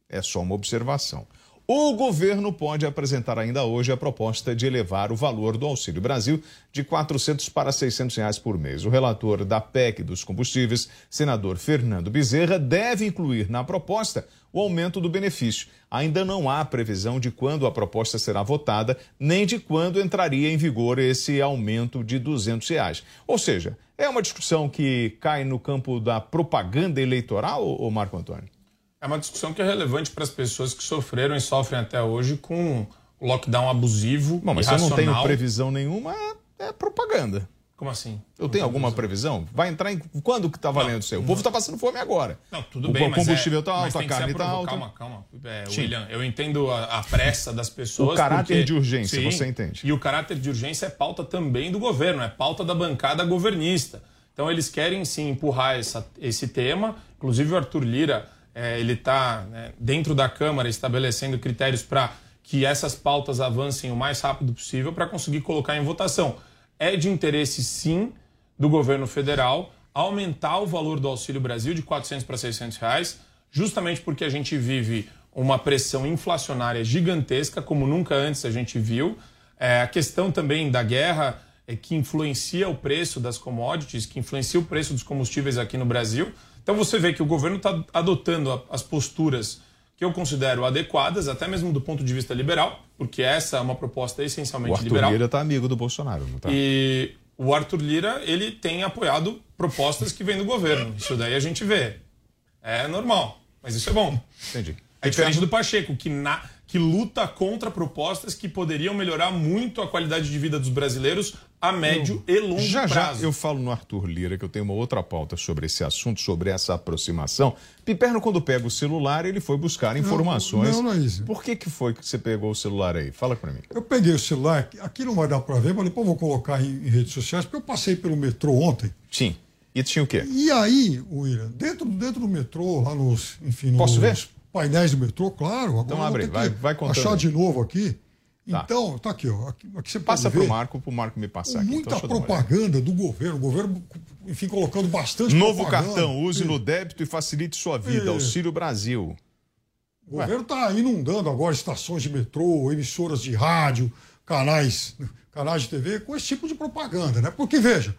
É só uma observação. O governo pode apresentar ainda hoje a proposta de elevar o valor do Auxílio Brasil de 400 para 600 reais por mês. O relator da PEC dos combustíveis, senador Fernando Bezerra, deve incluir na proposta o aumento do benefício. Ainda não há previsão de quando a proposta será votada, nem de quando entraria em vigor esse aumento de 200 reais. Ou seja, é uma discussão que cai no campo da propaganda eleitoral, ô Marco Antônio? É uma discussão que é relevante para as pessoas que sofreram e sofrem até hoje com o lockdown abusivo. Bom, mas se eu não irracional. tenho previsão nenhuma, é propaganda. Como assim? Eu tenho alguma previsão? Vai entrar em. Quando que tá valendo isso aí? O povo tá passando fome agora. Não, tudo o bem, mas combustível é, tá mas alto, a carne tá aprovo- alta. Calma, calma. É. William, eu entendo a, a pressa das pessoas. O caráter porque- de urgência, Sim, você entende. E o caráter de urgência é pauta também do governo, é pauta da bancada governista. Então eles querem sim empurrar essa, esse tema. Inclusive o Arthur Lira, é, ele está dentro da Câmara estabelecendo critérios para que essas pautas avancem o mais rápido possível para conseguir colocar em votação. É de interesse sim do governo federal aumentar o valor do Auxílio Brasil de 400 para 600 reais, justamente porque a gente vive uma pressão inflacionária gigantesca, como nunca antes a gente viu. É, a questão também da guerra é, que influencia o preço das commodities, que influencia o preço dos combustíveis aqui no Brasil. Então você vê que o governo está adotando as posturas que eu considero adequadas, até mesmo do ponto de vista liberal, porque essa é uma proposta essencialmente O Arthur liberal. Lira tá amigo do Bolsonaro, não tá? E o Arthur Lira, ele tem apoiado propostas que vêm do governo. Isso daí a gente vê. É normal, mas isso é bom. Entendi. É diferente do Pacheco, que, na- que luta contra propostas que poderiam melhorar muito a qualidade de vida dos brasileiros a médio e longo já prazo. já eu falo no Arthur Lira, que eu tenho uma outra pauta sobre esse assunto, sobre essa aproximação. Piperno, quando pega o celular, ele foi buscar informações. não, não é isso. Por que, que foi que você pegou o celular aí? Fala pra mim. Eu peguei o celular, aqui não vai dar para ver, mas depois eu vou colocar em, em redes sociais, porque eu passei pelo metrô ontem. Sim. E tinha o quê? E aí, William, dentro, dentro do metrô, lá nos, enfim, nos Posso ver? Painéis do metrô, claro. Agora Então eu abre vai- vai contando. Achar de novo aqui. Tá. Então, tá aqui, ó. Aqui, aqui você Passa pode ver. pro Marco, pro Marco me passar aqui. Muita Então, eu propaganda do governo. O governo, enfim, colocando bastante Novo propaganda. cartão, use no débito e facilite sua vida. Isso. Auxílio Brasil. O governo está inundando agora estações de metrô, emissoras de rádio, canais, canais de TV com esse tipo de propaganda, né? Porque, veja,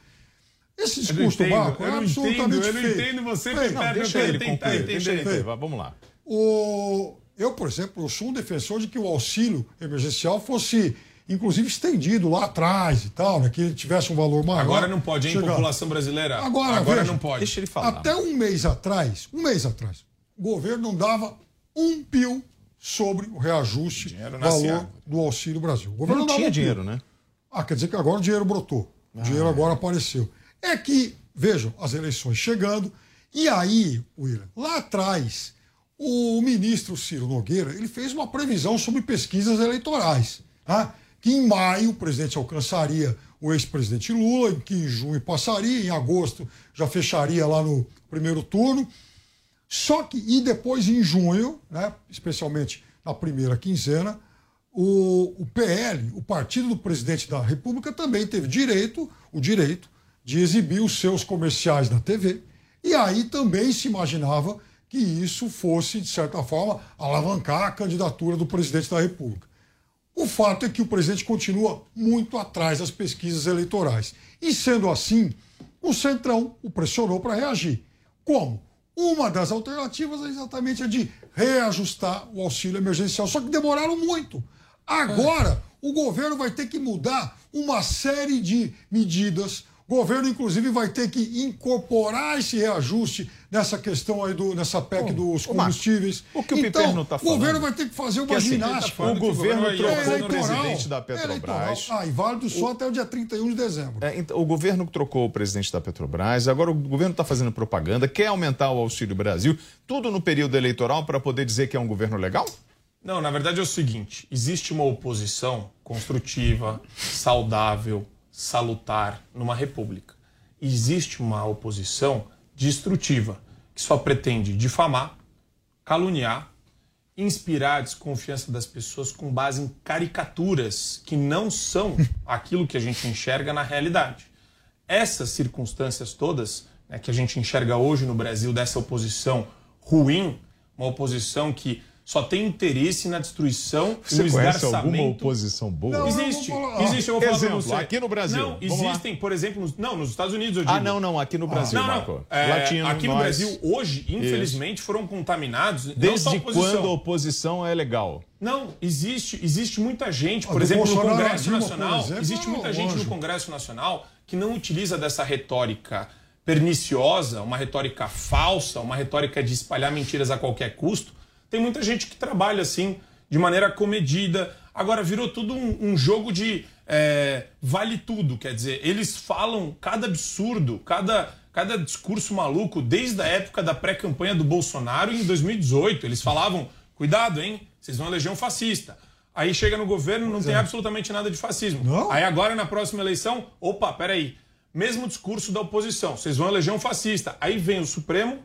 esse Eu não discurso do Marco eu é não absolutamente entendo, eu não entendo você, Não, Deixa eu ele entender. Deixa ele vai, Vamos lá. O... Eu, por exemplo, eu sou um defensor de que o auxílio emergencial fosse, inclusive, estendido lá atrás e tal, né? que ele tivesse um valor maior. Agora não pode, hein, Chegar- população brasileira? Agora, Agora veja, não pode. Deixa ele falar. Até um mês atrás, um mês atrás, o governo não dava um pio sobre o reajuste nasce valor do Auxílio Brasil. O Não, governo dava tinha um pio. dinheiro, né? Ah, quer dizer que agora o dinheiro brotou. O dinheiro agora apareceu. É que, vejam, as eleições chegando, e aí, William, lá atrás, o ministro Ciro Nogueira, ele fez uma previsão sobre pesquisas eleitorais, tá? que em maio o presidente alcançaria o ex-presidente Lula, que em junho passaria, em agosto já fecharia lá no primeiro turno, só que, e depois em junho, né, especialmente na primeira quinzena, o, o PL, o partido do presidente da República, também teve direito, o direito de exibir os seus comerciais na TV. E aí também se imaginava que isso fosse, de certa forma, alavancar a candidatura do presidente da República. O fato é que o presidente continua muito atrás das pesquisas eleitorais. E sendo assim, o Centrão o pressionou para reagir. Como? Uma das alternativas é exatamente a de reajustar o auxílio emergencial. Só que demoraram muito. Agora, o governo vai ter que mudar uma série de medidas. O governo, inclusive, vai ter que incorporar esse reajuste nessa questão aí, do, nessa PEC dos ô, Marco, combustíveis. o que o então, Piperno tá O governo falando- vai ter que fazer uma Que assim, ginástica. o governo trocou é o presidente da É Petrobras. eleitoral. Ah, e válido só até o dia 31 de dezembro. É, então, o governo trocou o presidente da Petrobras, agora o governo está fazendo propaganda, quer aumentar o Auxílio Brasil, tudo no período eleitoral para poder dizer que é um governo legal? Não, na verdade é o seguinte: existe uma oposição construtiva, saudável, salutar numa república. Existe uma oposição destrutiva, que só pretende difamar, caluniar, inspirar a desconfiança das pessoas com base em caricaturas que não são aquilo que a gente enxerga na realidade. Essas circunstâncias todas né, que a gente enxerga hoje no Brasil dessa oposição ruim, uma oposição que só tem interesse na destruição e Você no conhece alguma esgarçamento. oposição boa? Existe, Não, não, não. existe, eu vou falar Exemplo, pra você. aqui no Brasil. Não, Vamos lá. existem, por exemplo, nos, não, nos Estados Unidos eu digo. Ah, não, não, aqui no Brasil, não, não. Marco. É, Latino, aqui no nós. Brasil, hoje, infelizmente, foram contaminados. não só Desde a oposição. quando a oposição é legal? Não, existe, existe muita gente, Ah, por do exemplo, no Bolsonaro, Congresso Dilma, Nacional, exemplo, existe muita gente no longe. Congresso Nacional que não utiliza dessa retórica perniciosa, uma retórica falsa, uma retórica de espalhar mentiras a qualquer custo. Tem muita gente que trabalha assim, de maneira comedida. Agora virou tudo um, um jogo de é, vale tudo, quer dizer, eles falam cada absurdo, cada, cada discurso maluco, desde a época da pré-campanha do Bolsonaro em 2018. Eles falavam, cuidado, hein, vocês vão eleger um fascista. Aí chega no governo, não tem absolutamente nada de fascismo. Não? Aí agora, na próxima eleição, opa, peraí, mesmo discurso da oposição, vocês vão eleger um fascista. Aí vem o Supremo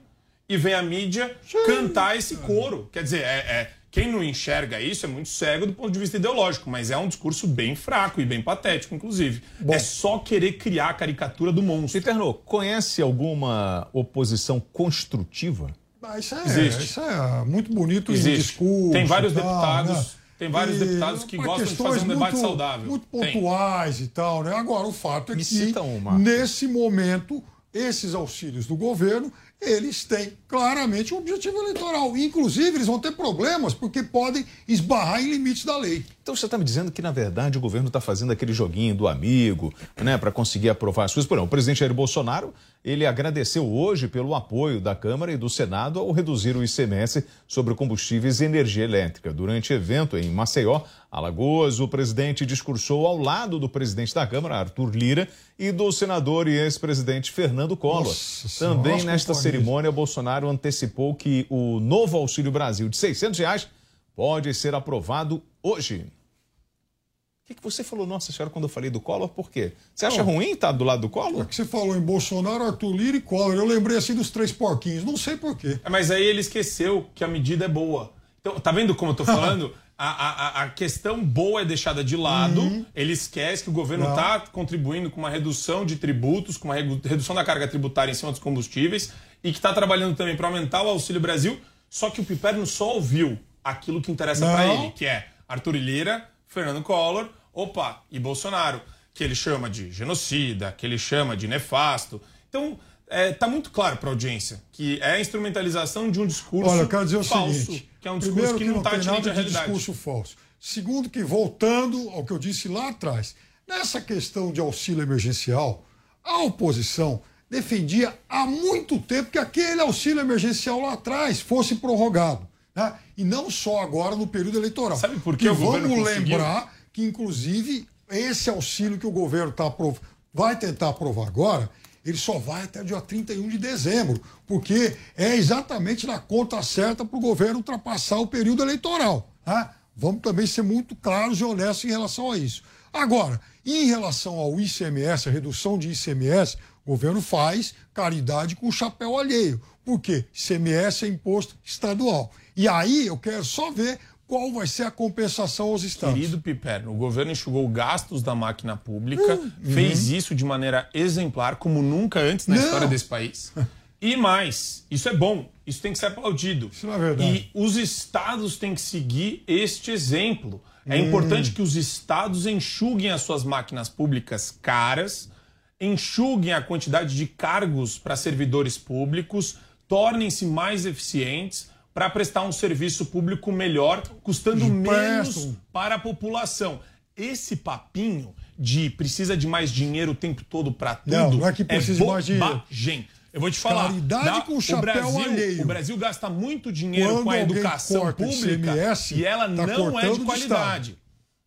e vem a mídia cantar esse coro. Quer dizer, é, é- quem não enxerga isso é muito cego do ponto de vista ideológico, mas é um discurso bem fraco e bem patético, inclusive. É só querer criar a caricatura do monstro. Piperno, conhece alguma oposição construtiva? Ah, isso, é, Existe. isso é muito bonito Existe. discurso. Tem vários tal, deputados- né? tem vários E deputados que gostam de fazer um debate muito- saudável. Muito Tem. pontuais e tal, né? Agora, o fato é Me que, cita uma. nesse momento, esses auxílios do governo, eles têm claramente um objetivo eleitoral. Inclusive, eles vão ter problemas porque podem esbarrar em limites da lei. Então você está me dizendo que, na verdade, o governo está fazendo aquele joguinho do amigo, né, para conseguir aprovar as coisas. Por exemplo, o presidente Jair Bolsonaro, ele agradeceu hoje pelo apoio da Câmara e do Senado ao reduzir o ICMS sobre combustíveis e energia elétrica. Durante evento em Maceió, Alagoas, o presidente discursou ao lado do presidente da Câmara, Arthur Lira, e do senador e ex-presidente Fernando Collor. Nossa, Também nossa, nesta companhia. Cerimônia, Bolsonaro antecipou que o novo Auxílio Brasil de 600 reais pode ser aprovado hoje. O que, que você falou, nossa senhora, quando eu falei do Collor? Por quê? Você acha Não. ruim estar do lado do Collor? É que você falou em Bolsonaro, Arthur Lira e Collor. Eu lembrei assim dos três porquinhos. Não sei porquê. É, Mas aí ele esqueceu que a medida é boa. Então, tá vendo como eu tô falando? A, a, a questão boa é deixada de lado. Ele esquece que o governo Uhum. Está contribuindo com uma redução de tributos, com uma redução da carga tributária em cima dos combustíveis e que está trabalhando também para aumentar o Auxílio Brasil. Só que o Piperno só ouviu aquilo que interessa para ele, que é Arthur Lira, Fernando Collor, opa, e Bolsonaro, que ele chama de genocida, que ele chama de nefasto. Então, é, tá muito claro para a audiência que é a instrumentalização de um discurso Olha, eu quero dizer o falso, seguinte. que é um discurso que, não está nada de realidade. discurso falso. Segundo que, voltando ao que eu disse lá atrás, nessa questão de auxílio emergencial, a oposição defendia há muito tempo que aquele auxílio emergencial lá atrás fosse prorrogado. Né? E não só agora no período eleitoral. Sabe por que e o vamos lembrar que, inclusive, esse auxílio que o governo tá aprov... vai tentar aprovar agora, ele só vai até dia 31 de dezembro, porque é exatamente na conta certa para o governo ultrapassar o período eleitoral. Tá? Vamos também ser muito claros e honestos em relação a isso. Agora, em relação ao ICMS, a redução de ICMS, o governo faz caridade com o chapéu alheio. Por quê? ICMS é imposto estadual. E aí eu quero só ver qual vai ser a compensação aos estados. Querido Piperno, o governo enxugou gastos da máquina pública, fez isso de maneira exemplar, como nunca antes na Não. história desse país. E mais, isso é bom, isso tem que ser aplaudido. Isso não é verdade. E os estados têm que seguir este exemplo. É Hum. importante que os estados enxuguem as suas máquinas públicas caras, enxuguem a quantidade de cargos para servidores públicos, tornem-se mais eficientes para prestar um serviço público melhor, custando menos para a população. Esse papinho de precisa de mais dinheiro o tempo todo para tudo Não, não é que precisa de mais dinheiro. bobagem. Eu vou te falar. Caridade dá- com o chapéu Brasil, alheio. O Brasil gasta muito dinheiro Quando com a educação pública ICMS, e ela tá não é de qualidade.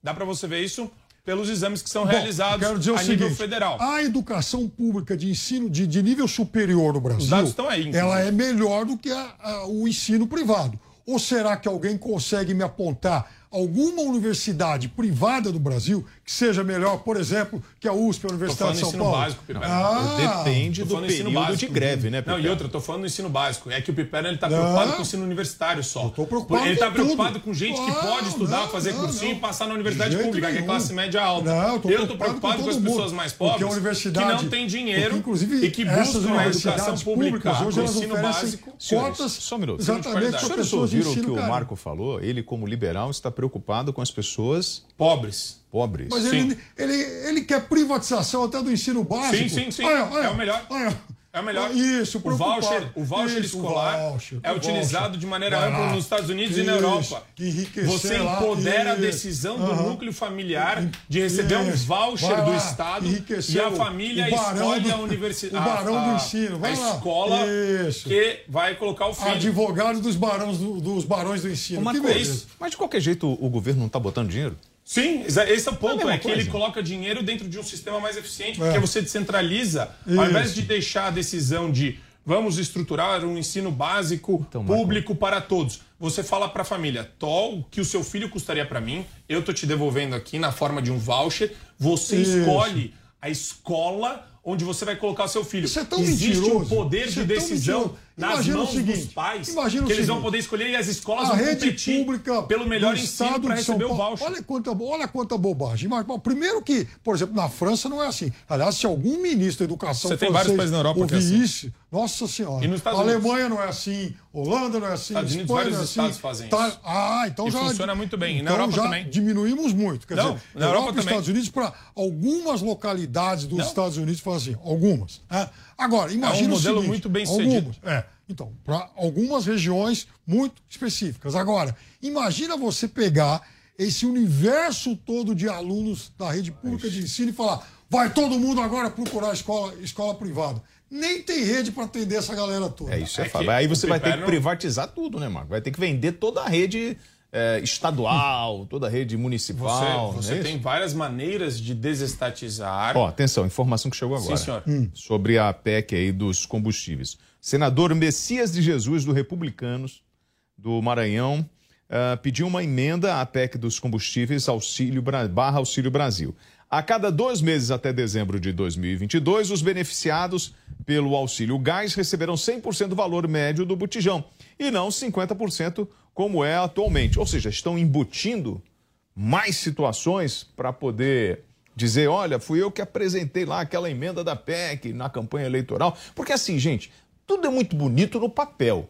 Dá para você ver isso pelos exames que são Bom, realizados quero dizer o a nível seguinte, federal. A educação pública de ensino de, de nível superior no Brasil, Os dados estão aí, inclusive. ela é melhor do que a- a- o ensino privado. Ou será que alguém consegue me apontar alguma universidade privada do Brasil que seja melhor, por exemplo, que a USP, a Universidade falando de São ensino Paulo? básico. Ah, Depende Tô do falando do ensino período básico. de greve, né, Não, e outra, eu tô falando do ensino básico. É que o Piperno ele tá Não. preocupado com o ensino universitário só. tô preocupado ele tá com preocupado tudo. com gente que pode estudar, não, fazer não, cursinho não. e passar na De universidade pública, que é nenhum. classe média alta. Não, eu tô eu tô preocupado preocupado com com, as todo pessoas mundo, mais pobres universidade- que não têm dinheiro porque, inclusive, e que buscam a educação pública, hoje o ensino básico. cotas Só um minuto. exatamente Os senhores ouviram o que o. Marco falou? Ele, como liberal, está preocupado com as pessoas Pobres. Pobres. Mas ele, ele, ele quer privatização até do ensino básico. Sim, sim, sim. Olha, olha, é o melhor. olha. É o melhor. Isso, o voucher, o voucher Isso, o escolar voucher, é o utilizado voucher. de maneira Vai ampla lá. nos Estados Unidos e na Isso, Europa. enriquecer Você lá, empodera a isso. decisão do núcleo familiar de receber um Isso. voucher Vai do lá, Estado e a o- família o escolhe do- a universidade. o barão do ensino. Vai a lá. escola Isso. que vai colocar o filho. Advogado dos barões do, dos barões do ensino. Beleza. Mas de qualquer jeito o governo não está botando dinheiro? Sim, esse é o ponto. mesma É que ele coloca dinheiro dentro de um sistema mais eficiente, É. porque você descentraliza. Isso. Ao invés de deixar a decisão de vamos estruturar um ensino básico Então, público para todos, você fala para a família: o que o seu filho custaria para mim, eu tô te devolvendo aqui na forma de um voucher. Você Isso. escolhe a escola onde você vai colocar o seu filho. Isso é tão Existe mentiroso. um poder Isso de é decisão. Nas Imagina o mãos seguinte, dos pais, o que eles vão seguinte, poder escolher e as escolas a vão rede competir pública pelo melhor ensino para receber o Paulo. voucher. Olha quanta, olha quanta bobagem. Mas, primeiro que, por exemplo, na França não é assim. Aliás, se algum ministro da educação Você tem vários países na Europa que é ouvir assim. isso, nossa senhora. E nos Estados a Unidos? Alemanha não é assim, Holanda não é assim, Estados Unidos, vários é estados assim. fazem Tá- isso. Ah, então E já funciona muito bem. E na então Europa já também. diminuímos muito. Quer Não, dizer, na Europa e também. Estados Unidos para algumas localidades dos Não. Estados Unidos fazem assim, algumas. né? Agora, imagina É um o modelo seguinte, muito bem sucedido. algumas, é, então, para algumas regiões muito específicas. Agora, imagina você pegar esse universo todo de alunos da rede pública de ensino e falar: vai todo mundo agora procurar escola, escola privada. Nem tem rede para atender essa galera toda. É isso, é, fato. Aí você vai ter que privatizar tudo, né, Marco? Vai ter que vender toda a rede eh, estadual, toda a rede municipal. Você, você é tem várias maneiras de desestatizar. Ó, atenção, informação que chegou Sim, agora. senhor. Sobre a PEC aí dos combustíveis. Senador Messias de Jesus, do Republicanos do Maranhão, ah, pediu uma emenda à PEC dos combustíveis auxílio, barra Auxílio Brasil. A cada dois meses até dezembro de 2022, os beneficiados pelo auxílio gás receberão 100% do valor médio do botijão e não 50% como é atualmente. Ou seja, estão embutindo mais situações para poder dizer, olha, fui eu que apresentei lá aquela emenda da PEC na campanha eleitoral. Porque assim, gente, tudo é muito bonito no papel,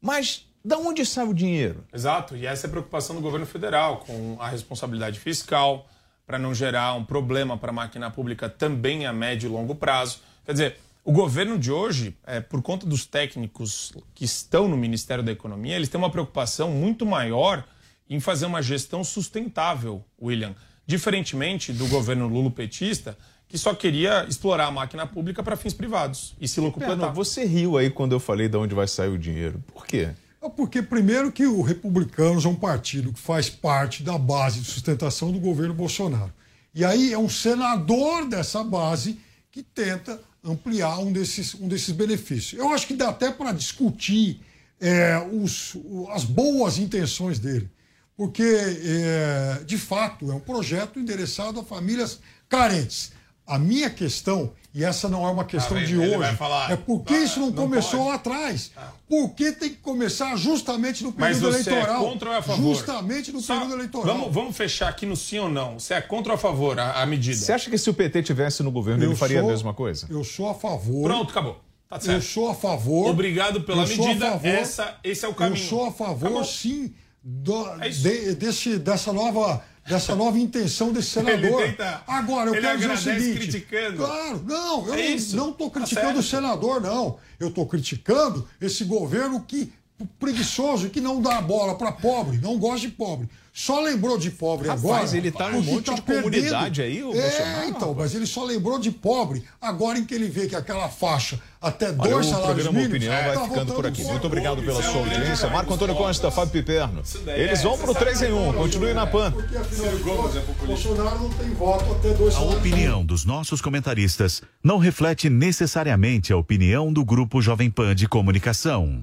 mas da onde sai o dinheiro? Exato, e essa é a preocupação do governo federal com a responsabilidade fiscal, para não gerar um problema para a máquina pública também a médio e longo prazo. Quer dizer, o governo de hoje, é, por conta dos técnicos que estão no Ministério da Economia, eles têm uma preocupação muito maior em fazer uma gestão sustentável, William. Diferentemente do governo Lula-petista, que só queria explorar a máquina pública para fins privados e se locupletar. Você riu aí quando eu falei de onde vai sair o dinheiro. Por quê? É porque, primeiro, que o Republicanos é um partido que faz parte da base de sustentação do governo Bolsonaro. E aí é um senador dessa base que tenta ampliar um desses, um desses benefícios. Eu acho que dá até para discutir é, os, as boas intenções dele. Porque, é, de fato, é um projeto endereçado a famílias carentes. A minha questão, e essa não é uma questão Ah, de ele hoje, vai falar, é por que vai, isso não, não começou pode. lá atrás? Por que tem que começar justamente no Mas período você eleitoral? é contra ou é a favor? Justamente no Só- período eleitoral. Vamos, vamos fechar aqui no sim ou não. Você é contra ou a favor a, a medida? Você acha que se o PT tivesse no governo, ele Eu faria sou- a mesma coisa? Eu sou a favor. Pronto, acabou. Tá certo. Eu sou a favor. Obrigado pela eu sou a medida. favor- Essa, esse é o caminho. Eu sou a favor, Acabou. sim, do- É de- desse, dessa, nova, dessa nova intenção desse senador. tenta- Agora, eu quero dizer o seguinte. criticando. Claro, não, eu É não- estou Tá criticando o certo. senador, não. Eu estou criticando esse governo que preguiçoso que não dá bola para pobre, não gosta de pobre. Só lembrou de pobre Rapaz, agora. ele tá num monte de perdendo. comunidade aí, o É, Bolsonaro, então, mas ele só lembrou de pobre agora em que ele vê que aquela faixa até Olha, dois o salários programa mínimos Opinião vai tá ficando por aqui. Muito obrigado pela sua audiência. Marco Antônio Costa, Fábio Piperno. Eles vão pro 3 em 1. Continue na PAN. Porque, afinal de contas, Bolsonaro não tem voto até dois A opinião dos nossos comentaristas não reflete necessariamente a opinião do Grupo Jovem Pan de Comunicação.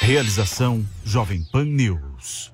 Realização Jovem Pan News.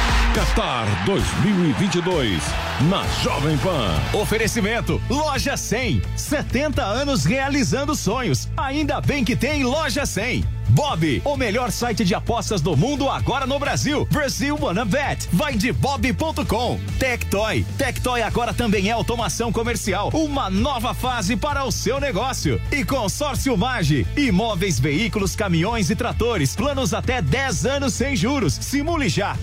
Qatar 2022 na Jovem Pan. Oferecimento Loja 100. 70 anos realizando sonhos. Ainda bem que tem Loja 100. Bob, o melhor site de apostas do mundo agora no Brasil. Brasil Wanna Bet. Vai de bob.com. Tectoy. Tectoy agora também é automação comercial. Uma nova fase para o seu negócio. E Consórcio Mage. Imóveis, veículos, caminhões e tratores. Planos até 10 anos sem juros. Simule já.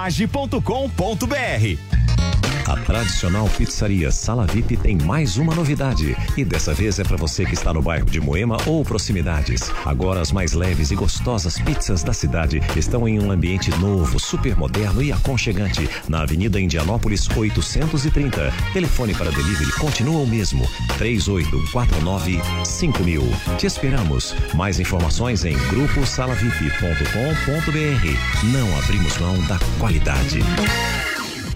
consórciomage.com.br. A tradicional pizzaria Sala VIP tem mais uma novidade. E dessa vez é para você que está no bairro de Moema ou proximidades. Agora as mais leves e gostosas pizzas da cidade estão em um ambiente novo, super moderno e aconchegante. Na Avenida Indianópolis 830. Telefone para delivery continua o mesmo. 3849 5000. Te esperamos. Mais informações em gruposalavip.com.br. Não abrimos mão da qualidade.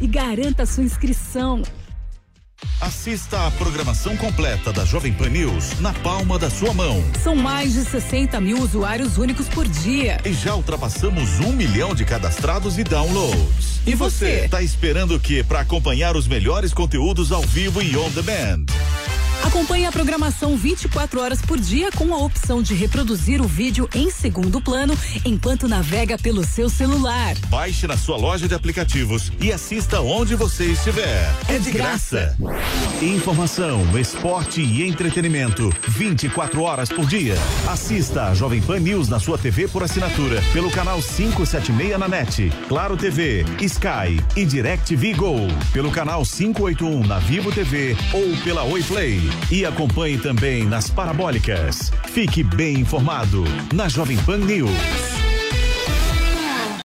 e garanta sua inscrição. Assista a programação completa da Jovem Pan News na palma da sua mão. São mais de 60 mil usuários únicos por dia. E já ultrapassamos um milhão de cadastrados e downloads. E você? Está esperando o que para acompanhar os melhores conteúdos ao vivo e on demand? Acompanhe a programação 24 horas por dia com a opção de reproduzir o vídeo em segundo plano enquanto navega pelo seu celular. Baixe na sua loja de aplicativos e assista onde você estiver. É de graça. Informação, esporte e entretenimento 24 horas por dia. Assista a Jovem Pan News na sua TV por assinatura pelo canal 576 na NET, Claro TV, Sky e DirecTV Go, pelo canal 581 na Vivo TV ou pela Oi Play. E acompanhe também nas parabólicas. Fique bem informado na Jovem Pan News.